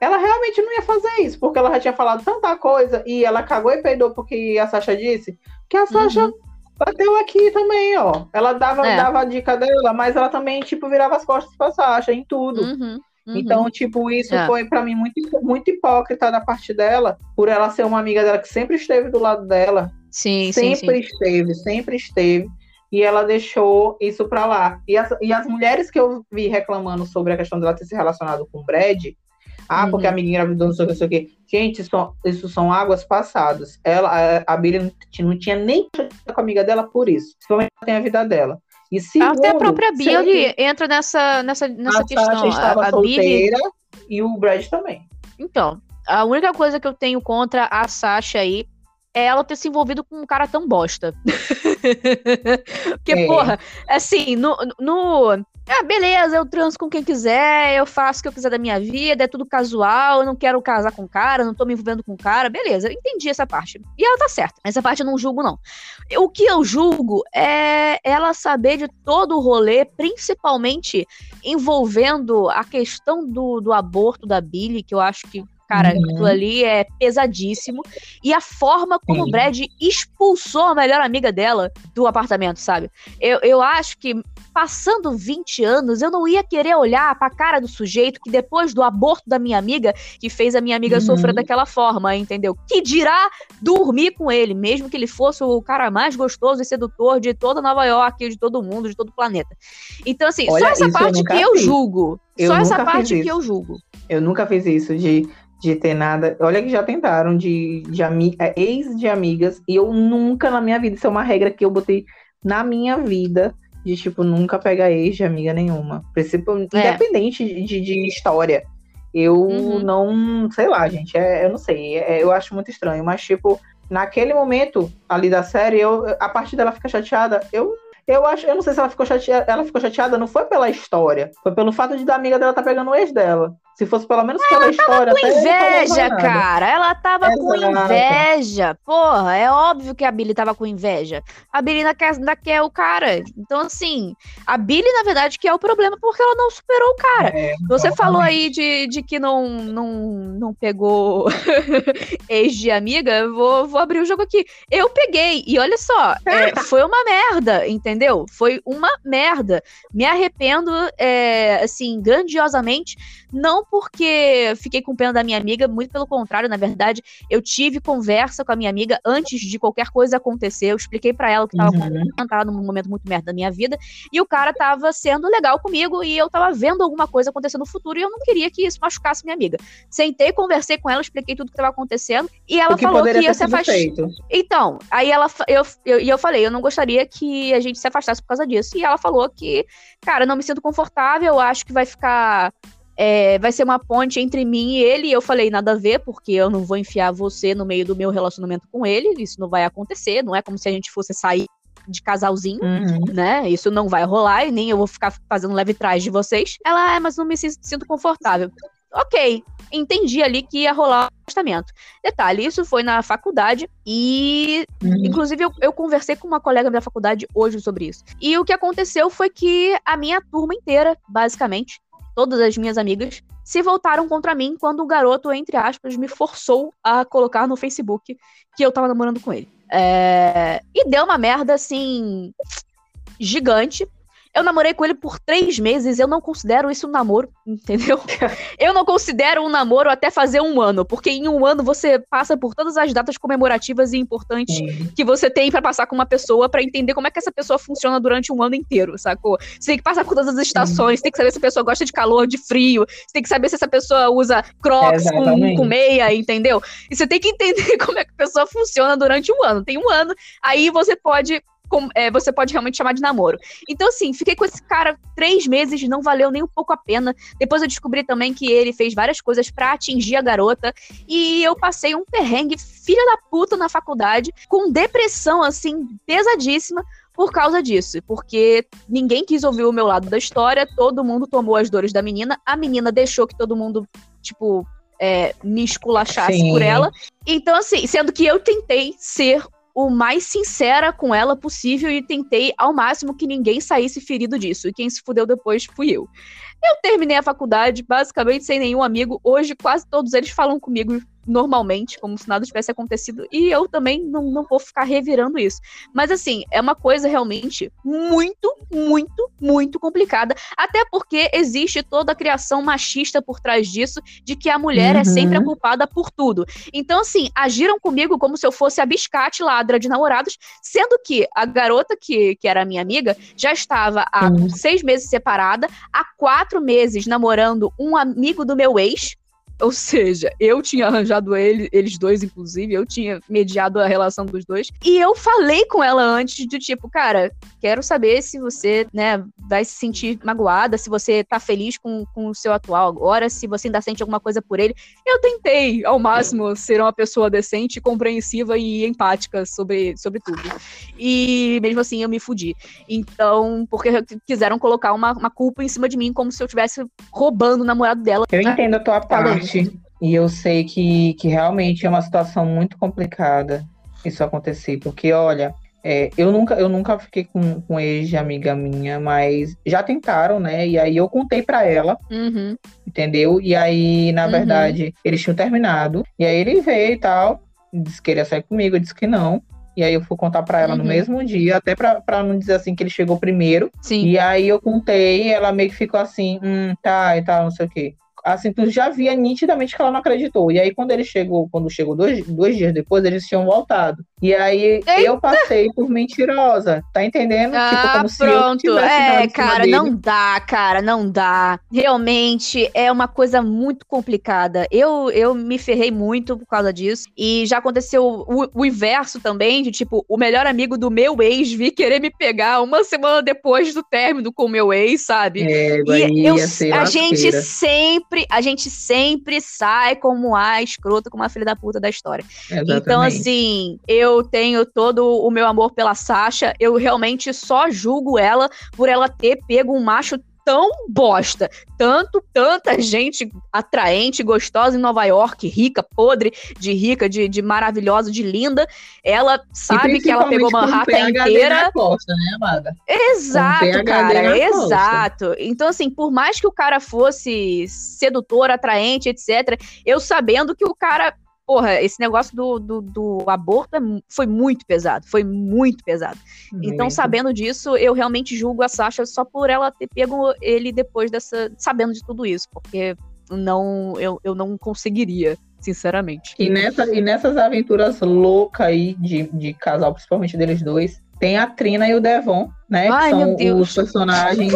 ela realmente não ia fazer isso, porque ela já tinha falado tanta coisa e ela cagou e peidou porque a Sasha disse que a Sasha uhum. Bateu aqui também, ó. Ela dava, é. dava a dica dela, mas ela também, tipo, virava as costas pra Sasha em tudo. Uhum. Uhum. Então, tipo, isso é. foi para mim muito, muito hipócrita da parte dela, por ela ser uma amiga dela que sempre esteve do lado dela. Sim, sempre sim, sim. esteve, sempre esteve. E ela deixou isso para lá. E as, e as mulheres que eu vi reclamando sobre a questão dela ter se relacionado com o Brad, ah, uhum. porque a amiga engravidou, não sei o que, não sei o que. Gente, isso, isso são águas passadas. Ela, a, a Billy não, não tinha nem com a amiga dela por isso. Principalmente ela tem a vida dela. E segundo, Até a própria Billy entra nessa, nessa, nessa a questão. estava a, a solteira Billy... e o Brad também. Então, a única coisa que eu tenho contra a Sasha aí é ela ter se envolvido com um cara tão bosta. Porque, é. porra, assim, no, no, ah, beleza, eu transo com quem quiser, eu faço o que eu quiser da minha vida, é tudo casual, eu não quero casar com cara, não tô me envolvendo com cara, beleza, entendi essa parte. E ela tá certa, essa parte eu não julgo, não. O que eu julgo é ela saber de todo o rolê, principalmente envolvendo a questão do, do aborto da Billy, que eu acho que Cara, uhum. aquilo ali é pesadíssimo. E a forma como o Brad expulsou a melhor amiga dela do apartamento, sabe? Eu, eu acho que passando 20 anos, eu não ia querer olhar pra cara do sujeito que depois do aborto da minha amiga, que fez a minha amiga uhum. sofrer daquela forma, entendeu? Que dirá dormir com ele, mesmo que ele fosse o cara mais gostoso e sedutor de toda Nova York, de todo mundo, de todo o planeta. Então, assim, Olha, só essa parte eu que eu julgo. Eu só essa parte que eu julgo. Eu nunca fiz isso de de ter nada. Olha que já tentaram de, de ami... É, ex de amigas, e eu nunca na minha vida, isso é uma regra que eu botei na minha vida, de tipo, nunca pegar ex de amiga nenhuma. Principalmente, é. Independente de, de, história. Eu uhum. não, sei lá, gente, é, eu não sei, é, eu acho muito estranho, mas tipo, naquele momento ali da série, eu, a parte dela ficar chateada, eu eu acho, eu não sei se ela ficou chateada, ela ficou chateada não foi pela história, foi pelo fato de da amiga dela estar tá pegando o ex dela. Se fosse pelo menos pela ela história. Tava com inveja, cara. Ela tava Exato. com inveja. Porra, é óbvio que a Billy tava com inveja. A Billy ainda quer, ainda quer o cara. Então, assim, a Billy, na verdade, que é o problema porque ela não superou o cara. É, Você falou aí de, de que não, não, não pegou ex de amiga. Vou, vou abrir o jogo aqui. Eu peguei. E olha só, é, foi uma merda, entendeu? Foi uma merda. Me arrependo, é, assim, grandiosamente. Não porque fiquei com pena da minha amiga, muito pelo contrário, na verdade, eu tive conversa com a minha amiga antes de qualquer coisa acontecer. Eu expliquei para ela que tava uhum. tava num momento muito merda da minha vida, e o cara tava sendo legal comigo e eu tava vendo alguma coisa acontecer no futuro e eu não queria que isso machucasse minha amiga. Sentei, conversei com ela, expliquei tudo que tava acontecendo e ela que falou que ia se afastar. Então, aí ela eu, eu, eu falei, eu não gostaria que a gente se afastasse por causa disso. E ela falou que, cara, não me sinto confortável, acho que vai ficar é, vai ser uma ponte entre mim e ele. E eu falei, nada a ver, porque eu não vou enfiar você no meio do meu relacionamento com ele. Isso não vai acontecer. Não é como se a gente fosse sair de casalzinho, uhum. né? Isso não vai rolar e nem eu vou ficar fazendo leve trás de vocês. Ela, é, mas não me sinto confortável. Ok, entendi ali que ia rolar um afastamento. Detalhe, isso foi na faculdade e, uhum. inclusive, eu, eu, conversei com uma colega da faculdade hoje sobre isso. E o que aconteceu foi que a minha turma inteira, basicamente, todas as minhas amigas, se voltaram contra mim quando o garoto, entre aspas, me forçou a colocar no Facebook que eu tava namorando com ele. É... E deu uma merda, assim, gigante, eu namorei com ele por três meses, eu não considero isso um namoro, entendeu? eu não considero um namoro até fazer um ano, porque em um ano você passa por todas as datas comemorativas e importantes Sim. que você tem para passar com uma pessoa para entender como é que essa pessoa funciona durante um ano inteiro, sacou? Você tem que passar por todas as estações, Sim. tem que saber se a pessoa gosta de calor, de frio, você tem que saber se essa pessoa usa crocs é com, com meia, entendeu? E você tem que entender como é que a pessoa funciona durante um ano. Tem um ano, aí você pode com, é, você pode realmente chamar de namoro. Então, assim, fiquei com esse cara três meses, não valeu nem um pouco a pena. Depois eu descobri também que ele fez várias coisas para atingir a garota. E eu passei um perrengue, filha da puta, na faculdade, com depressão, assim, pesadíssima. Por causa disso, porque ninguém quis ouvir o meu lado da história, todo mundo tomou as dores da menina, a menina deixou que todo mundo, tipo, é, me esculachasse Sim. por ela. Então, assim, sendo que eu tentei ser o mais sincera com ela possível e tentei ao máximo que ninguém saísse ferido disso. E quem se fudeu depois fui eu. Eu terminei a faculdade basicamente sem nenhum amigo. Hoje quase todos eles falam comigo normalmente, como se nada tivesse acontecido. E eu também não, não vou ficar revirando isso. Mas assim, é uma coisa realmente muito, muito, muito complicada. Até porque existe toda a criação machista por trás disso, de que a mulher uhum. é sempre a uhum. culpada por tudo. Então, assim, agiram comigo como se eu fosse a biscate ladra de namorados, sendo que a garota que, que era minha amiga já estava há uhum. seis meses separada, há quatro meses namorando um amigo do meu ex, ou seja, eu tinha arranjado ele, eles dois, inclusive, eu tinha mediado a relação dos dois. E eu falei com ela antes de tipo, cara, quero saber se você, né, vai se sentir magoada, se você tá feliz com, com o seu atual agora, se você ainda sente alguma coisa por ele. Eu tentei, ao máximo, ser uma pessoa decente, compreensiva e empática sobre, sobre tudo. E mesmo assim eu me fudi. Então, porque quiseram colocar uma, uma culpa em cima de mim, como se eu estivesse roubando o namorado dela. Eu entendo a tua parte e eu sei que, que realmente é uma situação muito complicada isso acontecer, porque olha, é, eu, nunca, eu nunca fiquei com, com ex de amiga minha, mas já tentaram, né? E aí eu contei para ela, uhum. entendeu? E aí, na uhum. verdade, eles tinham terminado. E aí ele veio e tal, disse que queria sair comigo, eu disse que não. E aí eu fui contar para ela uhum. no mesmo dia, até para não dizer assim que ele chegou primeiro. Sim. E aí eu contei, ela meio que ficou assim, hum, tá, e tal, não sei o quê assim, tu já via nitidamente que ela não acreditou. E aí, quando ele chegou, quando chegou dois, dois dias depois, eles tinham voltado. E aí Eita. eu passei por mentirosa, tá entendendo? Tipo, ah, tipo, como pronto. é, cara, não dá, cara, não dá. Realmente é uma coisa muito complicada. Eu, eu me ferrei muito por causa disso. E já aconteceu o, o inverso também, de tipo, o melhor amigo do meu ex vir querer me pegar uma semana depois do término com o meu ex, sabe? É, e eu, a gente sempre, a gente sempre sai como a escrota, como a filha da puta da história. Exatamente. Então, assim, eu tenho todo o meu amor pela Sasha. Eu realmente só julgo ela por ela ter pego um macho tão bosta, tanto, tanta gente atraente, gostosa em Nova York, rica, podre, de rica, de, de maravilhosa, de linda. Ela sabe que ela pegou Manhattan inteira. Costa, né, amada? Exato, cara, exato. Então, assim, por mais que o cara fosse sedutor, atraente, etc., eu sabendo que o cara porra, esse negócio do, do, do aborto é, foi muito pesado, foi muito pesado. Muito. Então, sabendo disso, eu realmente julgo a Sasha só por ela ter pego ele depois dessa. sabendo de tudo isso, porque não eu, eu não conseguiria, sinceramente. E, nessa, e nessas aventuras loucas aí de, de casal, principalmente deles dois, tem a Trina e o Devon, né? Ai, que são os personagens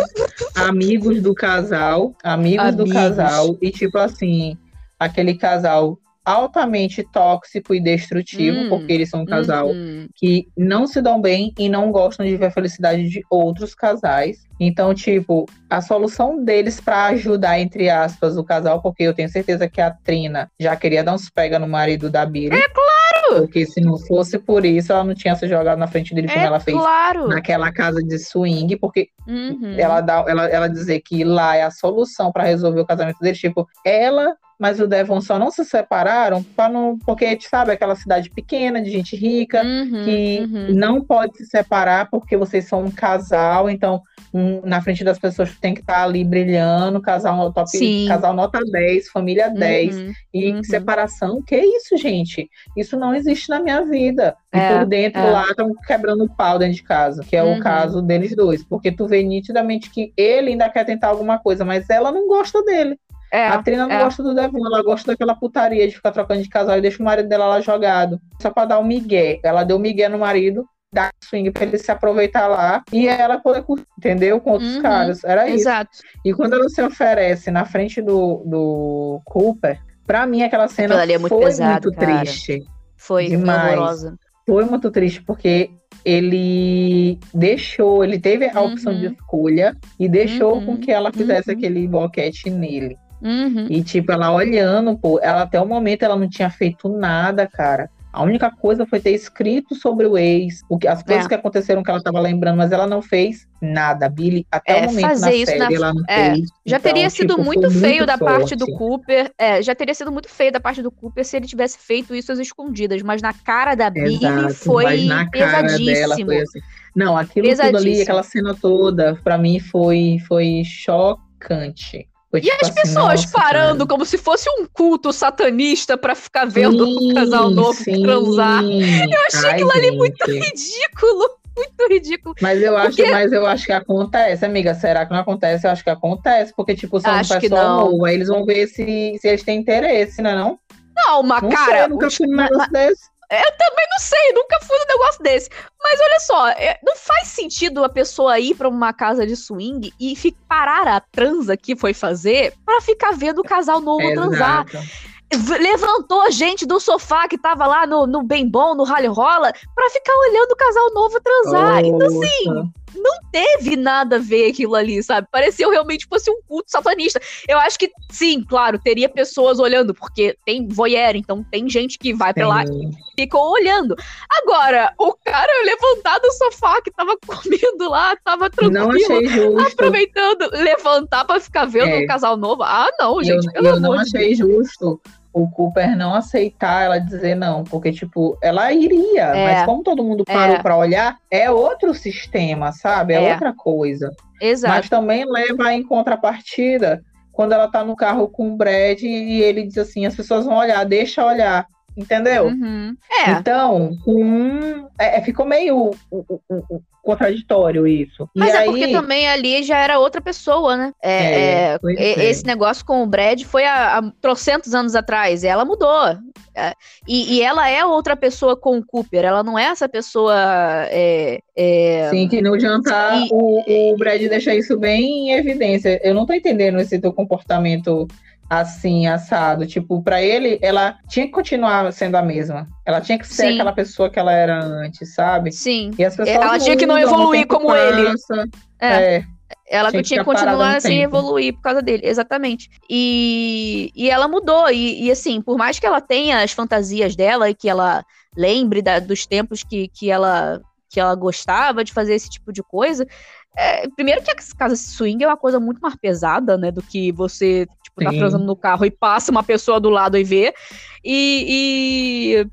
amigos do casal, amigos, amigos do casal, e tipo assim, aquele casal altamente tóxico e destrutivo, hum, porque eles são um casal hum. que não se dão bem e não gostam de ver a felicidade de outros casais. Então, tipo, a solução deles para ajudar, entre aspas, o casal, porque eu tenho certeza que a Trina já queria dar uns pega no marido da Billy. É claro! Porque se não fosse por isso, ela não tinha se jogado na frente dele como é ela fez claro. naquela casa de swing, porque uhum. ela dá ela, ela dizer que lá é a solução para resolver o casamento deles, tipo, ela mas o Devon só não se separaram para não, porque a gente sabe aquela cidade pequena de gente rica uhum, que uhum. não pode se separar porque vocês são um casal, então um, na frente das pessoas tem que estar tá ali brilhando, casal top, casal nota 10, família 10 uhum, e uhum. separação, que isso, gente? Isso não existe na minha vida. E é, por dentro é. lá estão quebrando o pau dentro de casa, que é o uhum. caso deles dois, porque tu vê nitidamente que ele ainda quer tentar alguma coisa, mas ela não gosta dele. É, a Trina não é. gosta do Devon, ela gosta daquela putaria de ficar trocando de casal e deixa o marido dela lá jogado. Só pra dar o um migué. Ela deu o migué no marido, dá swing pra ele se aproveitar lá e ela poder curtir, entendeu? Com outros uhum, caras. Era isso. Exato. E quando ela se oferece na frente do, do Cooper, pra mim aquela cena é muito foi pesado, muito triste. Foi, demais. Foi, foi muito triste porque ele deixou, ele teve a opção uhum. de escolha e deixou uhum. com que ela fizesse uhum. aquele boquete nele. Uhum. E, tipo, ela olhando, pô, ela até o momento ela não tinha feito nada, cara. A única coisa foi ter escrito sobre o ex, o que, as coisas é. que aconteceram que ela estava lembrando, mas ela não fez nada. Billy, até é, o momento na isso série, na... ela não é, fez. Já então, teria sido tipo, muito feio muito da forte. parte do Cooper. É, já teria sido muito feio da parte do Cooper se ele tivesse feito isso às escondidas, mas na cara da Billy Exato, foi na pesadíssimo. Foi assim. Não, aquilo tudo ali, aquela cena toda, para mim foi, foi chocante. Foi, e tipo, as assim, pessoas parando cara. como se fosse um culto satanista para ficar vendo sim, o casal novo sim. transar. Eu achei Ai, aquilo ali gente. muito ridículo. Muito ridículo. Mas eu acho, porque... mas eu acho que acontece, amiga. Será que não acontece? Eu acho que acontece, porque, tipo, são acho um pessoal novo, aí eles vão ver se, se eles têm interesse, né? Não? Não, uma não cara. Sei, nunca fui negócio desse. Eu também não sei, nunca fui num negócio desse. Mas olha só, é, não faz sentido a pessoa ir para uma casa de swing e parar a transa que foi fazer para ficar vendo o casal novo Exato. transar levantou gente do sofá que tava lá no, no bem bom, no rally rola, pra ficar olhando o casal novo transar. Então, assim, não teve nada a ver aquilo ali, sabe? Parecia realmente fosse um culto satanista. Eu acho que, sim, claro, teria pessoas olhando, porque tem voyeur, então tem gente que vai pra lá e ficou olhando. Agora, o cara levantado do sofá que tava comendo lá, tava tranquilo, aproveitando, levantar pra ficar vendo o é. um casal novo. Ah, não, gente, eu, pelo eu amor não achei justo o Cooper não aceitar ela dizer não, porque, tipo, ela iria, é. mas como todo mundo parou é. para olhar, é outro sistema, sabe? É, é, outra coisa. Exato. Mas também leva em contrapartida quando ela tá no carro com o Brad e ele diz assim: as pessoas vão olhar, deixa olhar. Entendeu? Uhum. É. Então, um, é, é ficou meio contraditório isso. Mas e é aí... porque também ali já era outra pessoa, né? É, é, é, esse negócio com o Brad foi há, há trocentos anos atrás. ela mudou. É, e, e, ela é outra pessoa com o Cooper. Ela não é essa pessoa. É, Sim, que no jantar e... o, o Brad deixa isso bem em evidência. Eu não tô entendendo esse teu comportamento assim, assado. Tipo, para ele, ela tinha que continuar sendo a mesma. Ela tinha que ser Sim. aquela pessoa que ela era antes, sabe? Sim. E as pessoas ela tinha que não evoluir como passa, ele. É. é. Ela tinha, tinha que continuar sem tempo. evoluir por causa dele, exatamente. E, e ela mudou. E, e, assim, por mais que ela tenha as fantasias dela e que ela lembre da, dos tempos que, que, ela, que ela gostava de fazer esse tipo de coisa, é, primeiro que a casa swing é uma coisa muito mais pesada, né? Do que você, tipo, tá transando no carro e passa uma pessoa do lado e vê. E,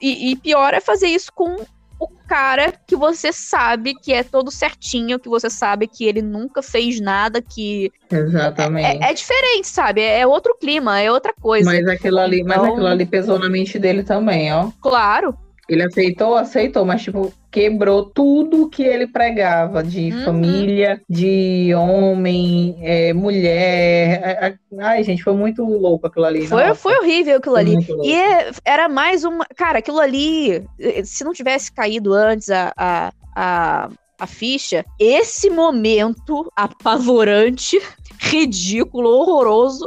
e, e, pior é fazer isso com o cara que você sabe que é todo certinho, que você sabe que ele nunca fez nada, que. Exatamente. É, é diferente, sabe? É outro clima, é outra coisa. Mas aquilo ali, então... mas aquilo ali pesou na mente dele também, ó. Claro. Ele aceitou, aceitou, mas tipo, quebrou tudo que ele pregava de uhum. família, de homem, é, mulher. Ai, gente, foi muito louco aquilo ali. Foi, foi horrível aquilo foi ali. E é, era mais uma. Cara, aquilo ali, se não tivesse caído antes a, a, a, a ficha, esse momento apavorante, ridículo, horroroso,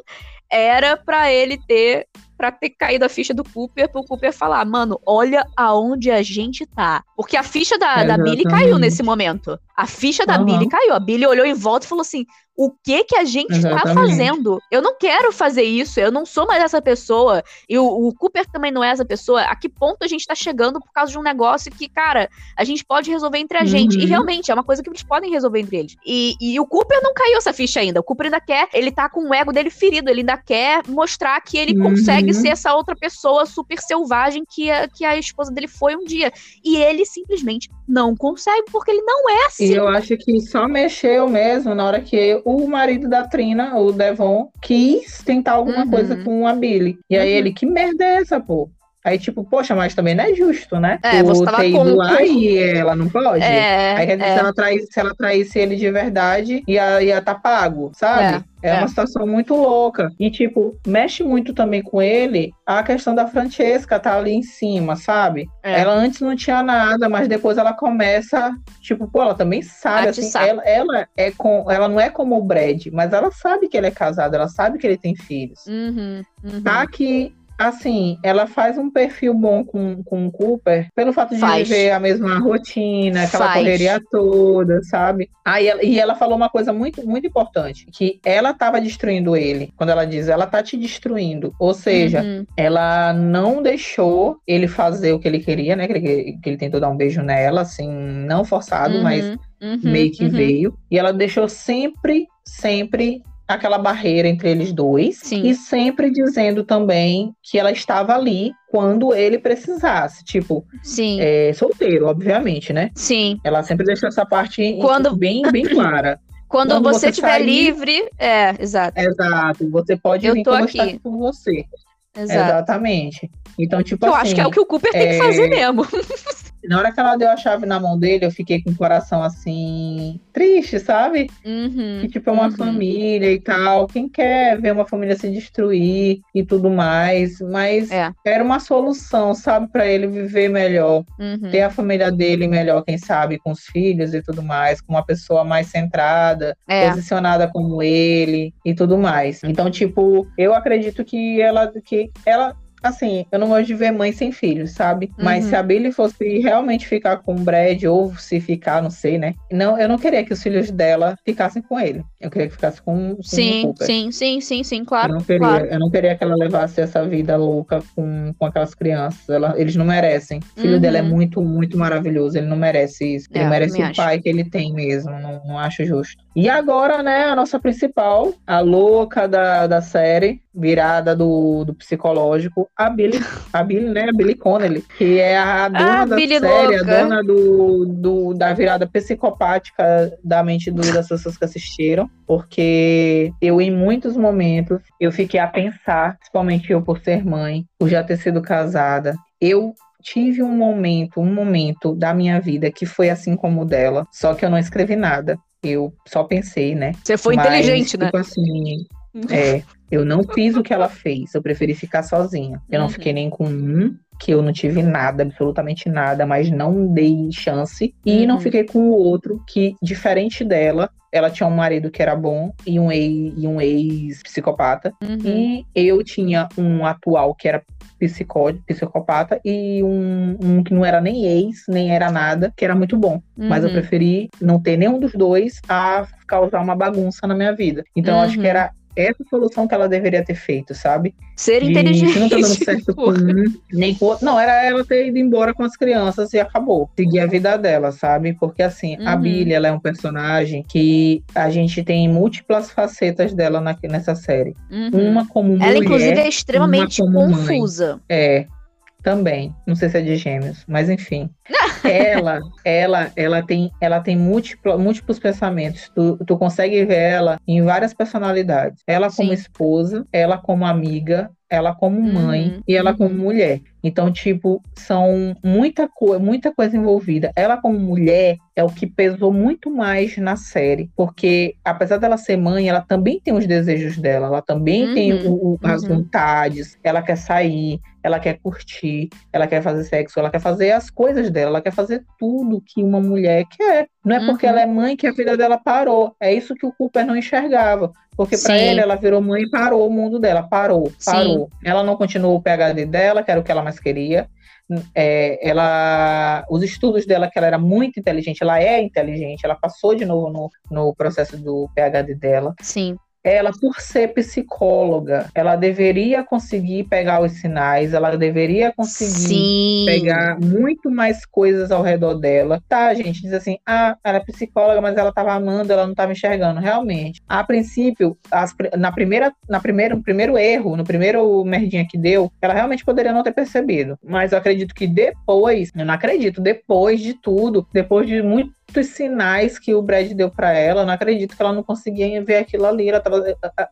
era para ele ter pra ter caído a ficha do Cooper, pro Cooper falar, mano, olha aonde a gente tá. Porque a ficha da, da Billy caiu nesse momento. A ficha da uhum. Billy caiu. A Billy olhou em volta e falou assim: o que que a gente tá Exatamente. tá fazendo? Eu não quero fazer isso, eu não sou mais essa pessoa. E o, o, Cooper também não é essa pessoa. A que ponto a gente tá chegando por causa de um negócio que, cara, a gente pode resolver entre a uhum. gente? E uhum. realmente, é uma coisa que eles podem resolver entre eles. E, e o Cooper não caiu essa ficha ainda. O Cooper ainda quer, ele tá com o ego dele ferido, ele ainda quer mostrar que ele uhum. consegue ser essa outra pessoa super selvagem que a, que a esposa dele foi um dia. E ele simplesmente não consegue, porque ele não é assim. E eu acho que só mexeu mesmo na hora que o marido da Trina, o Devon, quis tentar alguma uhum. coisa com a Billy. E aí uhum. ele, que merda é essa, pô? Aí, tipo, poxa, mas também não é justo, né? É, você tava ter ido lá e ela não pode. É, aí, quer dizer, é. se, ela traísse, se ela traísse ele de verdade, ia, ia tá pago, sabe? É, é, uma situação muito louca. E, tipo, mexe muito também com ele a questão da Francesca tá ali em cima, sabe? É. Ela antes não tinha nada, mas depois ela começa, tipo, pô, ela também sabe, assim, ela, ela, é com, ela não é como o Brad, mas ela sabe que ele é casado, ela sabe que ele tem filhos. Uhum, uhum. Tá que assim, ela faz um perfil bom com, com o Cooper pelo fato de faz. viver a mesma rotina, aquela faz. correria toda, sabe? Aí ela, e ela falou uma coisa muito, muito importante, que ela estava destruindo ele. Quando ela diz, ela tá te destruindo. Ou seja, uhum. ela não deixou ele fazer o que ele queria, né? Que ele, que ele tentou dar um beijo nela, assim, não forçado, uhum. mas Uhum, meio que uhum. veio. E ela deixou sempre, sempre aquela barreira entre eles dois Sim. e sempre dizendo também que ela estava ali quando ele precisasse, tipo, Sim. É, solteiro, obviamente, né? Sim. Ela sempre deixou essa parte quando... bem, bem clara. Quando, quando você estiver livre, é, exato. Exato, você pode Eu vir tô aqui. por você. Exato. Exatamente. Então, tipo eu assim. Acho que é o que o Cooper é... tem que fazer mesmo. Na hora que ela deu a chave na mão dele, eu fiquei com o coração assim, triste, sabe? Uhum, que tipo é uma uhum. família e tal. Quem quer ver uma família se destruir e tudo mais, mas é. era uma solução, sabe, para ele viver melhor, uhum. ter a família dele melhor, quem sabe, com os filhos e tudo mais, com uma pessoa mais centrada, é. posicionada como ele e tudo mais. Então, tipo, eu acredito que ela que ela assim, eu não gosto de ver mãe sem filhos, sabe? Uhum. Mas se a Billy fosse realmente ficar com o Brad, ou se ficar, não sei, né? Não, eu não queria que os filhos dela ficassem com ele. Eu queria que ficasse com, com sim, o. Sim, sim, sim, sim, claro. Eu não queria, claro. eu não queria que ela levasse essa vida louca com, com aquelas crianças. Ela, eles não merecem. O filho uhum. dela é muito, muito maravilhoso. Ele não merece isso. Ele é, merece o acho. pai que ele tem mesmo. Não, não acho justo. E agora, né, a nossa principal, a louca da, da série, virada do, do psicológico, a Billy, a Billy, né, a Billy Connelly, que é a dona ah, da Billy série, louca. a dona do, do, da virada psicopática da mente do, das pessoas que assistiram, porque eu, em muitos momentos, eu fiquei a pensar, principalmente eu por ser mãe, por já ter sido casada, eu tive um momento, um momento da minha vida que foi assim como o dela, só que eu não escrevi nada eu só pensei, né? Você foi Mas, inteligente, né? tipo né? assim, é, eu não fiz o que ela fez, eu preferi ficar sozinha. Eu uhum. não fiquei nem com um, que eu não tive nada, absolutamente nada, mas não dei chance. E uhum. não fiquei com o outro, que, diferente dela, ela tinha um marido que era bom e um ex, e um ex psicopata. Uhum. E eu tinha um atual que era psicó, psicopata e um, um, que não era nem ex, nem era nada, que era muito bom. Uhum. Mas eu uhum. preferi não ter nenhum dos dois a causar uma bagunça na minha vida. Então eu acho que uhum. era essa solução que ela deveria ter feito, sabe? Ser de, inteligente. não tá dando certo com um, nem com outro. Não, era ela ter ido embora com as crianças e acabou. Seguir a vida dela, sabe? Porque assim, uhum. a Billy, ela é um personagem que a gente tem múltiplas facetas dela na, nessa série. Uhum. Uma como mulher. Ela, inclusive, é extremamente confusa. Mãe. É. Também. Não sei se é de gêmeos, mas enfim. ela, ela, ela tem, ela tem múltiplo, múltiplos pensamentos. Tu, tu consegue ver ela em várias personalidades. Ela como Sim. esposa, ela como amiga, ela como mãe uhum, e ela como mulher. Então, tipo, são muita, co muita coisa envolvida. Ela como mulher é o que pesou muito mais na série, porque apesar dela ser mãe, ela também tem os desejos dela, ela também uhum, tem o, o, as uhum. vontades, ela quer sair, ela quer curtir, ela quer fazer sexo, ela quer fazer as coisas dela, ela quer fazer tudo que uma mulher quer. Não é porque uhum. ela é mãe que a vida dela parou. É isso que o Cooper não enxergava. Porque para ele, ela virou mãe e parou o mundo dela. Parou, parou. Sim. Ela não continuou o PhD dela, que era o que ela mais queria. É, ela, os estudos dela, que ela era muito inteligente, ela é inteligente, ela passou de novo no, no processo do PhD dela. Sim ela, por ser psicóloga, ela deveria conseguir pegar os sinais, ela deveria conseguir Sim. pegar muito mais coisas ao redor dela. Tá, gente, diz assim, ah, ela é psicóloga, mas ela estava amando, ela não estava enxergando. Realmente, a princípio, as, na primeira, na primeira, no primeiro erro, no primeiro merdinha que deu, ela realmente poderia não ter percebido. Mas eu acredito que depois, eu não acredito, depois de tudo, depois de muito muitos sinais que o Brad deu para ela. Eu não acredito que ela não conseguia ver aquilo ali. Ela, tava,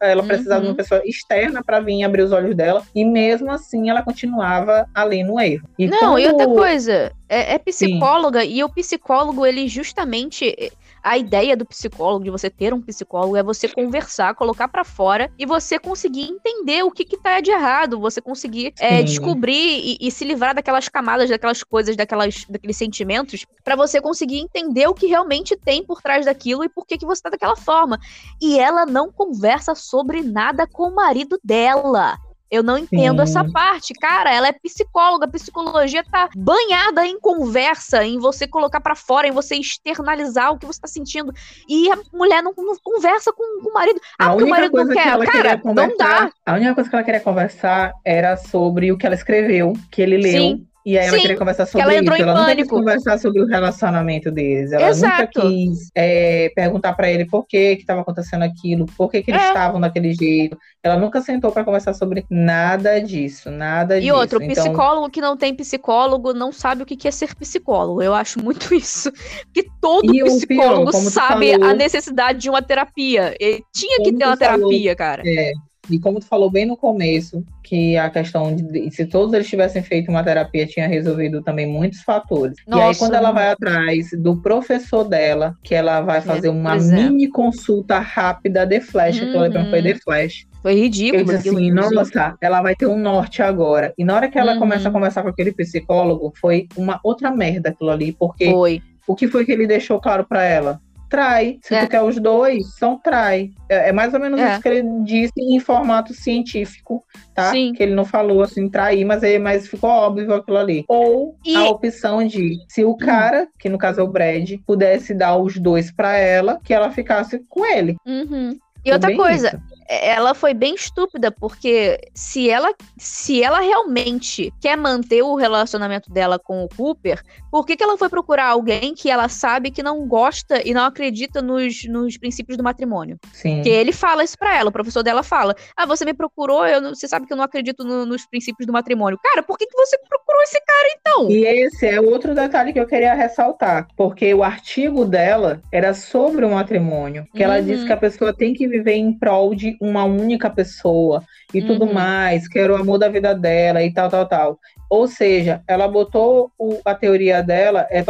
ela precisava uhum. de uma uhum. pessoa externa para vir abrir os olhos dela. E mesmo assim, ela continuava ali no erro. E não, quando... e outra coisa, é, é psicóloga Sim. e o psicólogo, ele justamente a ideia do psicólogo, de você ter um psicólogo, é você conversar, colocar para fora e você conseguir entender o que que tá de errado, você conseguir é, descobrir e, e, se livrar daquelas camadas, daquelas coisas, daquelas, daqueles sentimentos, para você conseguir entender o que realmente tem por trás daquilo e por que que você tá daquela forma. E ela não conversa sobre nada com o marido dela. Eu não entendo Sim. essa parte. Cara, ela é psicóloga. A psicologia tá banhada em conversa, em você colocar para fora, em você externalizar o que você tá sentindo. E a mulher não, não conversa com, com, o marido. Ah, porque o marido não quer. Que Cara, não dá. A única coisa que ela queria conversar era sobre o que ela escreveu, que ele leu. Sim. E aí ela Sim, queria conversar sobre ela entrou isso. Em ela pânico. nunca quis conversar sobre o relacionamento deles. Ela Exato. nunca quis é, perguntar para ele por que estava acontecendo aquilo, por que, que eles é. estavam daquele jeito. Ela nunca sentou para conversar sobre nada disso, nada e disso. E outro, então... psicólogo que não tem psicólogo não sabe o que é ser psicólogo. Eu acho muito isso. Porque todo e psicólogo pior, sabe falou... a necessidade de uma terapia. Ele tinha como que ter uma falou, terapia, cara. É. E como tu falou bem no começo, que a questão de se todos eles tivessem feito uma terapia tinha resolvido também muitos fatores. Nossa. E aí quando ela vai atrás do professor dela, que ela vai fazer uma é. mini consulta rápida de flash, uhum. que eu lembro foi de flash. Foi ridículo. Eu disse assim, nossa, ela vai ter um norte agora. E na hora que ela uhum. começa a conversar com aquele psicólogo, foi uma outra merda aquilo ali, porque foi. o que foi que ele deixou claro para ela? Trai. Se é. tu quer os dois, são trai. É, é mais ou menos é. isso que ele disse em formato científico, tá? Sim. Que ele não falou assim, trair, mas, aí, mas ficou óbvio aquilo ali. Ou e... a opção de, se o cara, que no caso é o Brad, pudesse dar os dois para ela, que ela ficasse com ele. Uhum. E outra coisa, isso ela foi bem estúpida, porque se ela, se ela realmente quer manter o relacionamento dela com o Cooper, por que, que ela foi procurar alguém que ela sabe que não gosta e não acredita nos, nos princípios do matrimônio? Sim. Que ele fala isso pra ela, o professor dela fala: Ah, você me procurou, eu você sabe que eu não acredito no, nos princípios do matrimônio. Cara, por que, que você procurou esse cara então? E esse é outro detalhe que eu queria ressaltar, porque o artigo dela era sobre o matrimônio, que uhum. ela disse que a pessoa tem que viver em prol de uma única pessoa e uhum. tudo mais, que era o amor da vida dela e tal, tal, tal. Ou seja, ela botou o, a teoria dela é,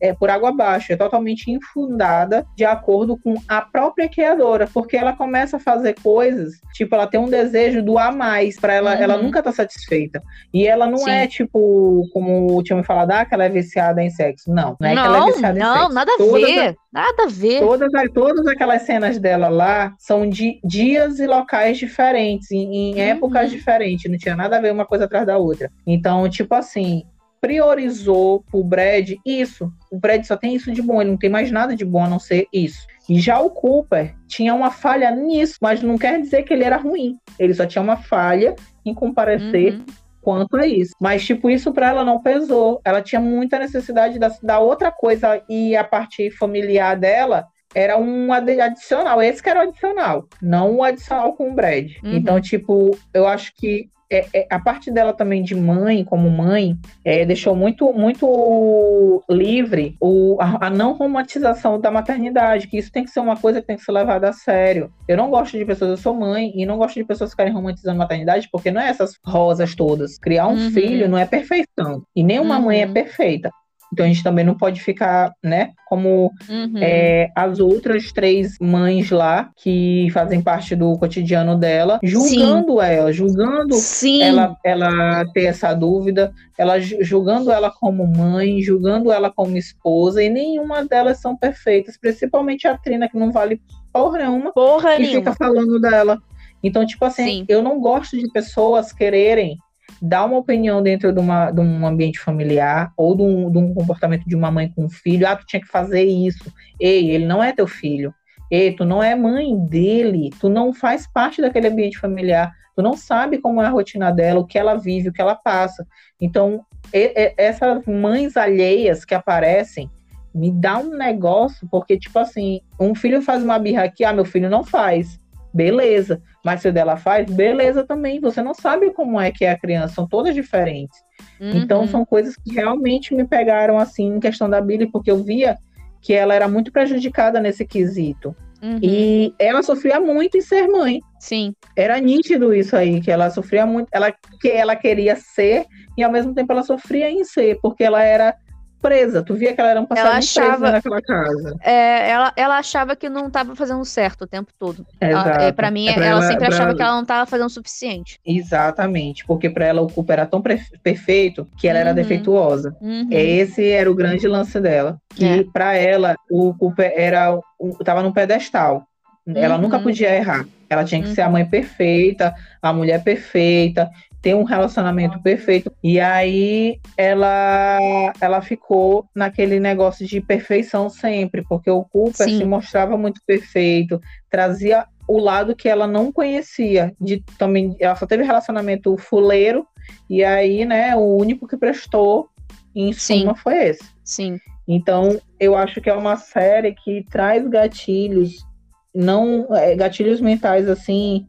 é, por água abaixo, é totalmente infundada de acordo com a própria criadora, porque ela começa a fazer coisas, tipo, ela tem um desejo do a mais, para ela, uhum. ela nunca tá satisfeita. E ela não Sim. é tipo, como tinha me falado, ah, que ela é viciada em sexo. Não, não é não, que ela é viciada não, em sexo. Não, nada a ver. Nada a ver. Todas, todas aquelas cenas dela lá são de dias e locais diferentes, em, em uhum. épocas diferentes, não tinha nada a ver uma coisa atrás da outra. Então, tipo assim, priorizou pro Brad isso. O Brad só tem isso de bom, ele não tem mais nada de bom a não ser isso. E já o Cooper tinha uma falha nisso, mas não quer dizer que ele era ruim. Ele só tinha uma falha em comparecer uhum quanto a isso. Mas, tipo, isso para ela não pesou. Ela tinha muita necessidade da, da outra coisa e a parte familiar dela era um adicional. Esse que era o adicional, não o adicional com o Brad. Uhum. Então, tipo, eu acho que é, é, a parte dela também de mãe, como mãe, é, deixou muito, muito livre o, a, a, não romantização da maternidade, que isso tem que ser uma coisa que tem que ser levada a sério. Eu não gosto de pessoas, eu sou mãe, e não gosto de pessoas ficarem romantizando maternidade, porque não é essas rosas todas. Criar um uhum. filho não é perfeição. E nenhuma uhum. mãe é perfeita. Então a gente também não pode ficar, né, como uhum. é, as outras três mães lá que fazem parte do cotidiano dela, julgando Sim. ela, julgando Sim. ela, ela ter essa dúvida, ela julgando ela como mãe, julgando ela como esposa, e nenhuma delas são perfeitas, principalmente a Trina, que não vale porra nenhuma, porra que nenhuma. fica falando dela. Então, tipo assim, Sim. eu não gosto de pessoas quererem dar uma opinião dentro de, uma, de um ambiente familiar ou de um, de um, comportamento de uma mãe com um filho. Ah, tu tinha que fazer isso. Ei, ele não é teu filho. Ei, tu não é mãe dele. Tu não faz parte daquele ambiente familiar. Tu não sabe como é a rotina dela, o que ela vive, o que ela passa. Então, e, e, essas mães alheias que aparecem me dá um negócio, porque, tipo assim, um filho faz uma birra aqui, ah, meu filho não faz beleza. Mas se o dela faz, beleza também. Você não sabe como é que é a criança, são todas diferentes. Uhum. Então são coisas que realmente me pegaram assim em questão da Billy, porque eu via que ela era muito prejudicada nesse quesito. Uhum. E ela sofria muito em ser mãe. Sim. Era nítido isso aí, que ela sofria muito, ela que ela queria ser e ao mesmo tempo ela sofria em ser, porque ela era presa. Tu via que ela era um passarinho achava, presa naquela casa. É, ela, ela achava que não estava fazendo certo o tempo todo. Ela, é, para mim, é pra ela, ela, sempre achava ela... que ela não estava fazendo o suficiente. Exatamente, porque para ela o culpa era tão perfeito que ela uhum. era defeituosa. Uhum. Esse era o grande lance dela. Que é. para ela o culpa era estava no pedestal. Ela uhum. nunca podia errar. Ela tinha que ser a uhum. mãe perfeita, a mulher perfeita ter um relacionamento perfeito. E aí ela ela ficou naquele negócio de perfeição sempre, porque o Cooper Sim. se mostrava muito perfeito, trazia o lado que ela não conhecia, de também ela só teve relacionamento fuleiro e aí, né, o único que prestou em suma foi esse. Sim. Então, eu acho que é uma série que traz gatilhos, não é, gatilhos mentais assim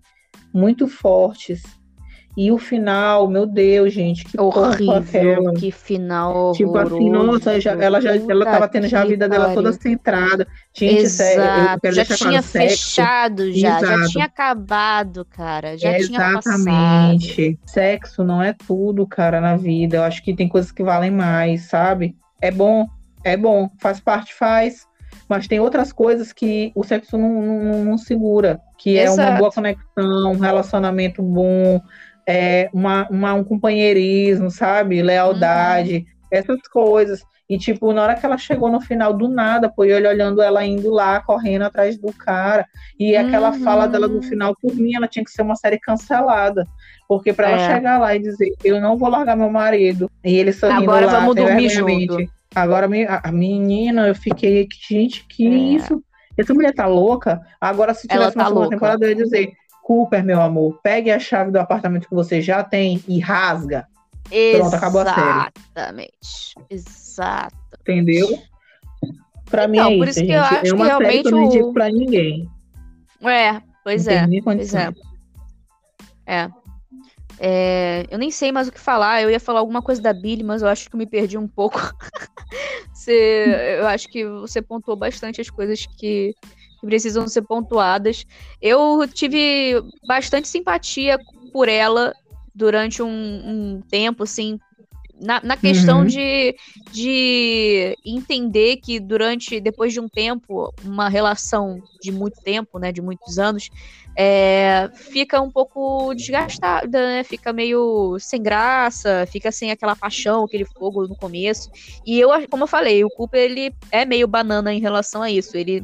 muito fortes e o final, meu Deus, gente, que horrível, que final Tipo assim, nossa, já, ela já ela tava tendo já a vida dela toda centrada. Gente, Exato. Sério, já tinha fechado já, Exato. já tinha acabado, cara, já Exatamente. tinha passado. Sexo não é tudo, cara, na vida. Eu acho que tem coisas que valem mais, sabe? É bom, é bom, faz parte, faz. Mas tem outras coisas que o sexo não, não, não segura, que Exato. é uma boa conexão, um relacionamento bom, é, uma, uma, um companheirismo, sabe? Lealdade, uhum. essas coisas. E, tipo, na hora que ela chegou no final do nada, pô, ele olhando ela indo lá, correndo atrás do cara. E uhum. aquela fala dela no final, por mim, ela tinha que ser uma série cancelada. Porque para é. ela chegar lá e dizer, eu não vou largar meu marido. E ele sorrindo Agora lá, vamos dormir junto. Agora, a menina, eu fiquei, gente, que é. isso? Essa mulher tá louca? Agora, se tivesse ela tá uma temporada, eu ia dizer, Cooper, meu amor, pegue a chave do apartamento que você já tem e rasga. Pronto, acabou a série. Exatamente. Exato. Entendeu? Pra então, mim é por isso, isso que eu acho é uma que realmente que eu não indico pra ninguém. É, pois não é. Pois é. é. É, eu nem sei mais o que falar. Eu ia falar alguma coisa da Billy, mas eu acho que eu me perdi um pouco. você, eu acho que você pontuou bastante as coisas que, que precisam ser pontuadas. Eu tive bastante simpatia por ela durante um, um tempo, assim, na, na questão uhum. de, de entender que durante, depois de um tempo, uma relação de muito tempo, né, de muitos anos, é, fica um pouco desgastada, né? Fica meio sem graça, fica sem aquela paixão, aquele fogo no começo. E eu, como eu falei, o Cooper ele é meio banana em relação a isso. Ele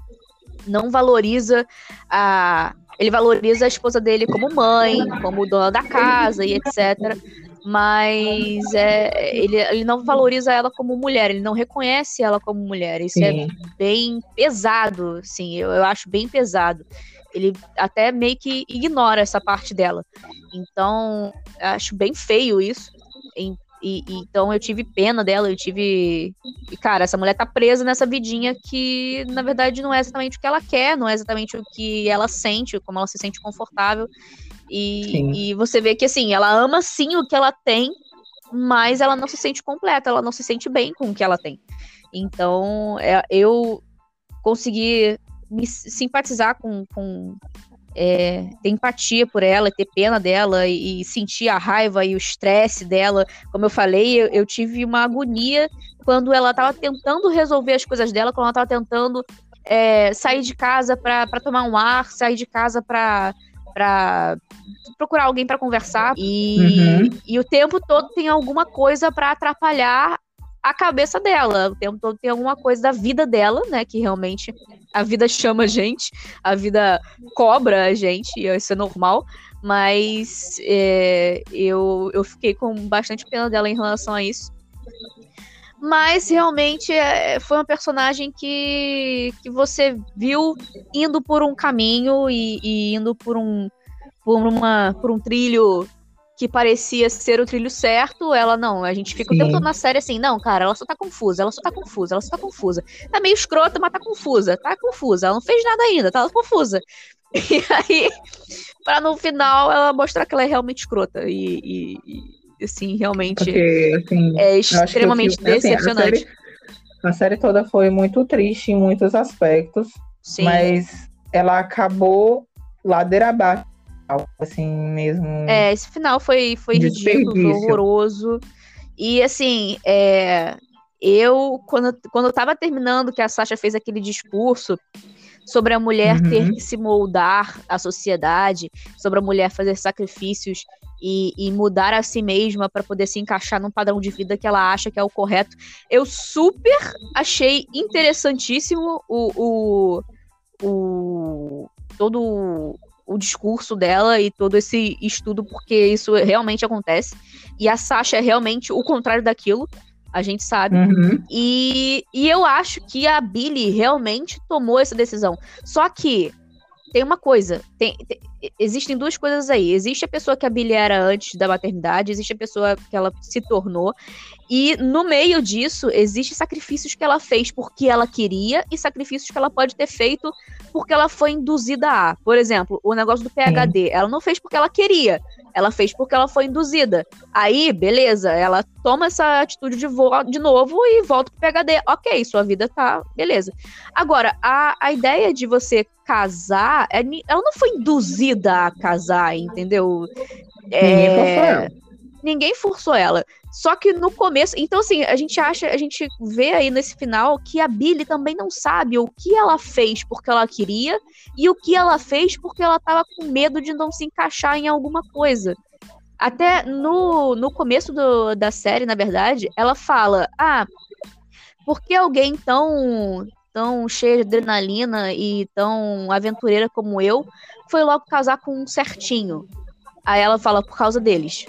não valoriza a. Ele valoriza a esposa dele como mãe, como dona da casa e etc. Mas é, ele, ele não valoriza ela como mulher, ele não reconhece ela como mulher. Isso é Sim. é bem pesado, sim, eu, eu acho bem pesado. Ele até meio que ignora essa parte dela. Então, acho bem feio isso. E, e, então eu tive pena dela, eu tive. E, cara, essa mulher tá presa nessa vidinha que, na verdade, não é exatamente o que ela quer, não é exatamente o que ela sente, como ela se sente confortável. E, e você vê que, assim, ela ama sim o que ela tem, mas ela não se sente completa, ela não se sente bem com o que ela tem. Então, é, eu consegui me simpatizar com, com é, ter empatia por ela, ter pena dela e, e sentir a raiva e o estresse dela. Como eu falei, eu, eu, tive uma agonia quando ela tava tentando resolver as coisas dela, quando ela tava tentando é, sair de casa para tomar um ar, sair de casa para para procurar alguém para conversar e, uhum. e o tempo todo tem alguma coisa para atrapalhar a cabeça dela. O tempo todo tem alguma coisa da vida dela, né? Que realmente a vida chama a gente, a vida cobra a gente, e isso é normal. Mas é, eu, eu fiquei com bastante pena dela em relação a isso. Mas realmente é, foi uma personagem que, que você viu indo por um caminho e, e indo por um, por, uma, por um trilho que parecia ser o trilho certo, ela não. A gente fica Sim. o tempo todo na série assim, não, cara, ela só tá confusa, ela só tá confusa, ela só tá confusa. Tá meio escrota, mas tá confusa, tá confusa. Ela não fez nada ainda, tá confusa. E aí, pra no final ela mostrar que ela é realmente escrota. E, e, e assim, realmente Porque, assim, é extremamente decepcionante. Assim, a, série, a série toda foi muito triste em muitos aspectos, Sim. mas ela acabou ladeira abaixo assim mesmo. É, esse final foi, foi ridículo, horroroso. E assim, é, eu, quando, quando eu tava terminando, que a Sasha fez aquele discurso sobre a mulher uhum. ter que se moldar à sociedade, sobre a mulher fazer sacrifícios e, e mudar a si mesma para poder se encaixar num padrão de vida que ela acha que é o correto. Eu super achei interessantíssimo o, o, o todo o discurso dela e todo esse estudo, porque isso realmente acontece. E a Sasha é realmente o contrário daquilo, a gente sabe. Uhum. E, e eu acho que a Billy realmente tomou essa decisão. Só que tem uma coisa, tem, tem, existem duas coisas aí. Existe a pessoa que a Billy era antes da maternidade, existe a pessoa que ela se tornou, e no meio disso, existe sacrifícios que ela fez porque ela queria e sacrifícios que ela pode ter feito porque ela foi induzida a. Por exemplo, o negócio do PhD, Sim. ela não fez porque ela queria, ela fez porque ela foi induzida. Aí, beleza, ela toma essa atitude de, de novo e volta pro PHD. Ok, sua vida tá. Beleza. Agora, a, a ideia de você casar, é, ela não foi induzida a casar, entendeu? É, ninguém forçou ela. Ninguém forçou ela. Só que no começo, então assim, a gente acha, a gente vê aí nesse final que a Billy também não sabe o que ela fez porque ela queria e o que ela fez porque ela tava com medo de não se encaixar em alguma coisa. Até no, no começo do, da série, na verdade, ela fala: Ah, por que alguém tão, tão cheia de adrenalina e tão aventureira como eu foi logo casar com um certinho? Aí ela fala: Por causa deles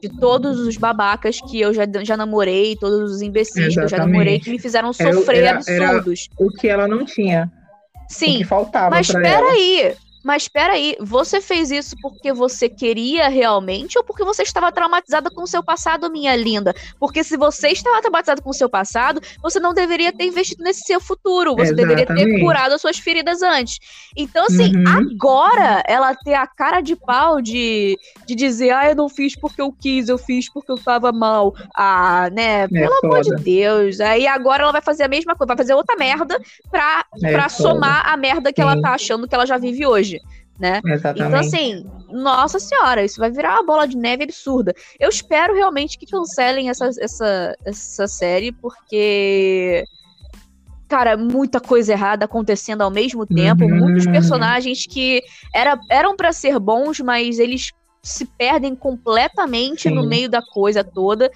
de todos os babacas que eu já, já namorei, todos os imbecis Exatamente. que eu já namorei, que me fizeram sofrer era, era, absurdos. Era o que ela não tinha. Sim. O que faltava mas espera aí, mas espera aí, você fez isso porque você queria realmente ou porque você estava traumatizada com o seu passado, minha linda? Porque se você estava traumatizada com o seu passado, você não deveria ter investido nesse seu futuro. Você Exatamente. deveria ter curado as suas feridas antes. Então, assim, uhum. agora ela ter a cara de pau de, de dizer, ah, eu não fiz porque eu quis, eu fiz porque eu estava mal. Ah, né? É Pelo amor de Deus. Aí agora ela vai fazer a mesma coisa, vai fazer outra merda pra, é pra somar a merda que Sim. ela tá achando que ela já vive hoje né? Exatamente. Então, assim, nossa senhora, isso vai virar uma bola de neve absurda. Eu espero realmente que cancelem essa, essa, essa série, porque. Cara, muita coisa errada acontecendo ao mesmo tempo, uhum. muitos personagens que era, eram para ser bons, mas eles se perdem completamente Sim. no meio da coisa toda.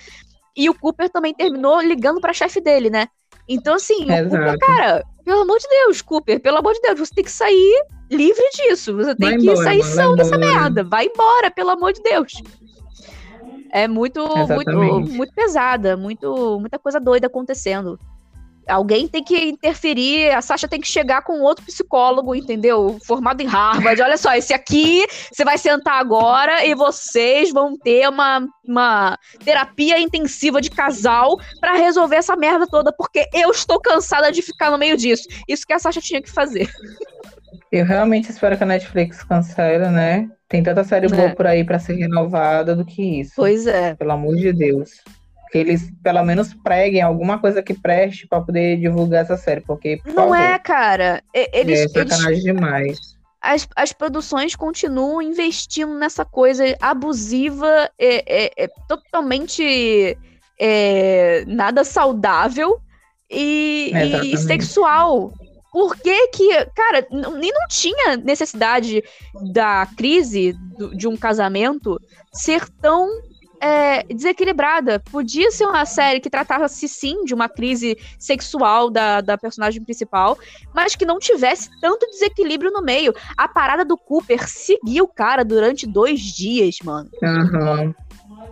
E o Cooper também terminou ligando pra chefe dele, né? Então, assim, Exato. o Cooper, cara, pelo amor de Deus, Cooper, pelo amor de Deus, você tem que sair livre disso. Você tem vai que embora, sair são dessa merda. Vai embora, pelo amor de Deus. É muito, muito, muito pesada, muito, muita coisa doida acontecendo. Alguém tem que interferir, a Sasha tem que chegar com outro psicólogo, entendeu? Formado em Harvard. Olha só, esse aqui, você vai sentar agora e vocês vão ter uma, uma terapia intensiva de casal para resolver essa merda toda, porque eu estou cansada de ficar no meio disso. Isso que a Sasha tinha que fazer. Eu realmente espero que a Netflix cancele, né? Tem tanta série é. boa por aí para ser renovada do que isso. Pois é. Pelo amor de Deus. Que eles pelo menos preguem alguma coisa que preste para poder divulgar essa série, porque por Não favor, é, cara. Eles, é sacanagem eles... demais. As, as produções continuam investindo nessa coisa abusiva, é, é, é totalmente é, nada saudável e, e, sexual. Por que que, cara, nem não tinha necessidade da crise do, de um casamento ser tão é, desequilibrada. Podia ser uma série que tratasse sim de uma crise sexual da, da personagem principal, mas que não tivesse tanto desequilíbrio no meio. A parada do Cooper seguir o cara durante dois dias, mano. Uhum.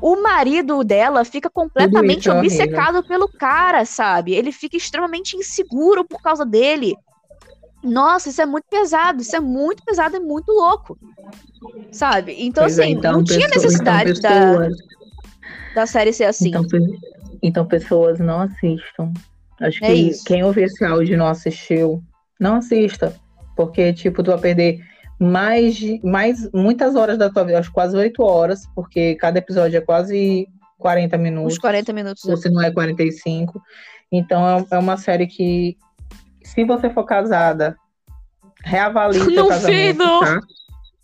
O marido dela fica completamente obcecado pelo cara, sabe? Ele fica extremamente inseguro por causa dele. Nossa, isso é muito pesado, isso é muito pesado e muito louco. Sabe? Então, pois é, assim, é, então, não tinha então necessidade então, pessoas, da da série ser assim. Então, então pessoas não assistam. Acho é que isso. quem ouviu esse áudio e não assistiu, não assista. Porque, tipo, tu vai perder mais, mais muitas horas da tua vida, acho quase oito horas, porque cada episódio é quase 40 minutos. Uns 40 minutos. Ou se não é 45. Então é, é uma série que, se você for casada, reavalie seu casamento, tá?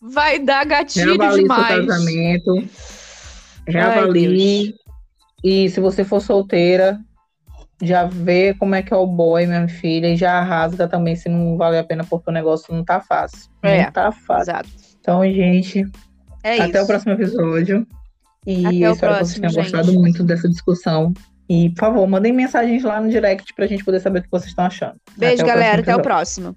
Vai dar gatilho reavalie demais. Seu casamento Reavalie. E se você for solteira, já vê como é que é o boy, minha filha, e já rasga também se não vale a pena, porque o negócio não tá fácil. É, não tá fácil. Exato. Então, gente, é até isso. o próximo episódio. E até eu espero próximo, que vocês tenham gente. gostado muito dessa discussão. E, por favor, mandem mensagens lá no direct pra gente poder saber o que vocês estão achando. Beijo, até galera. Até o próximo.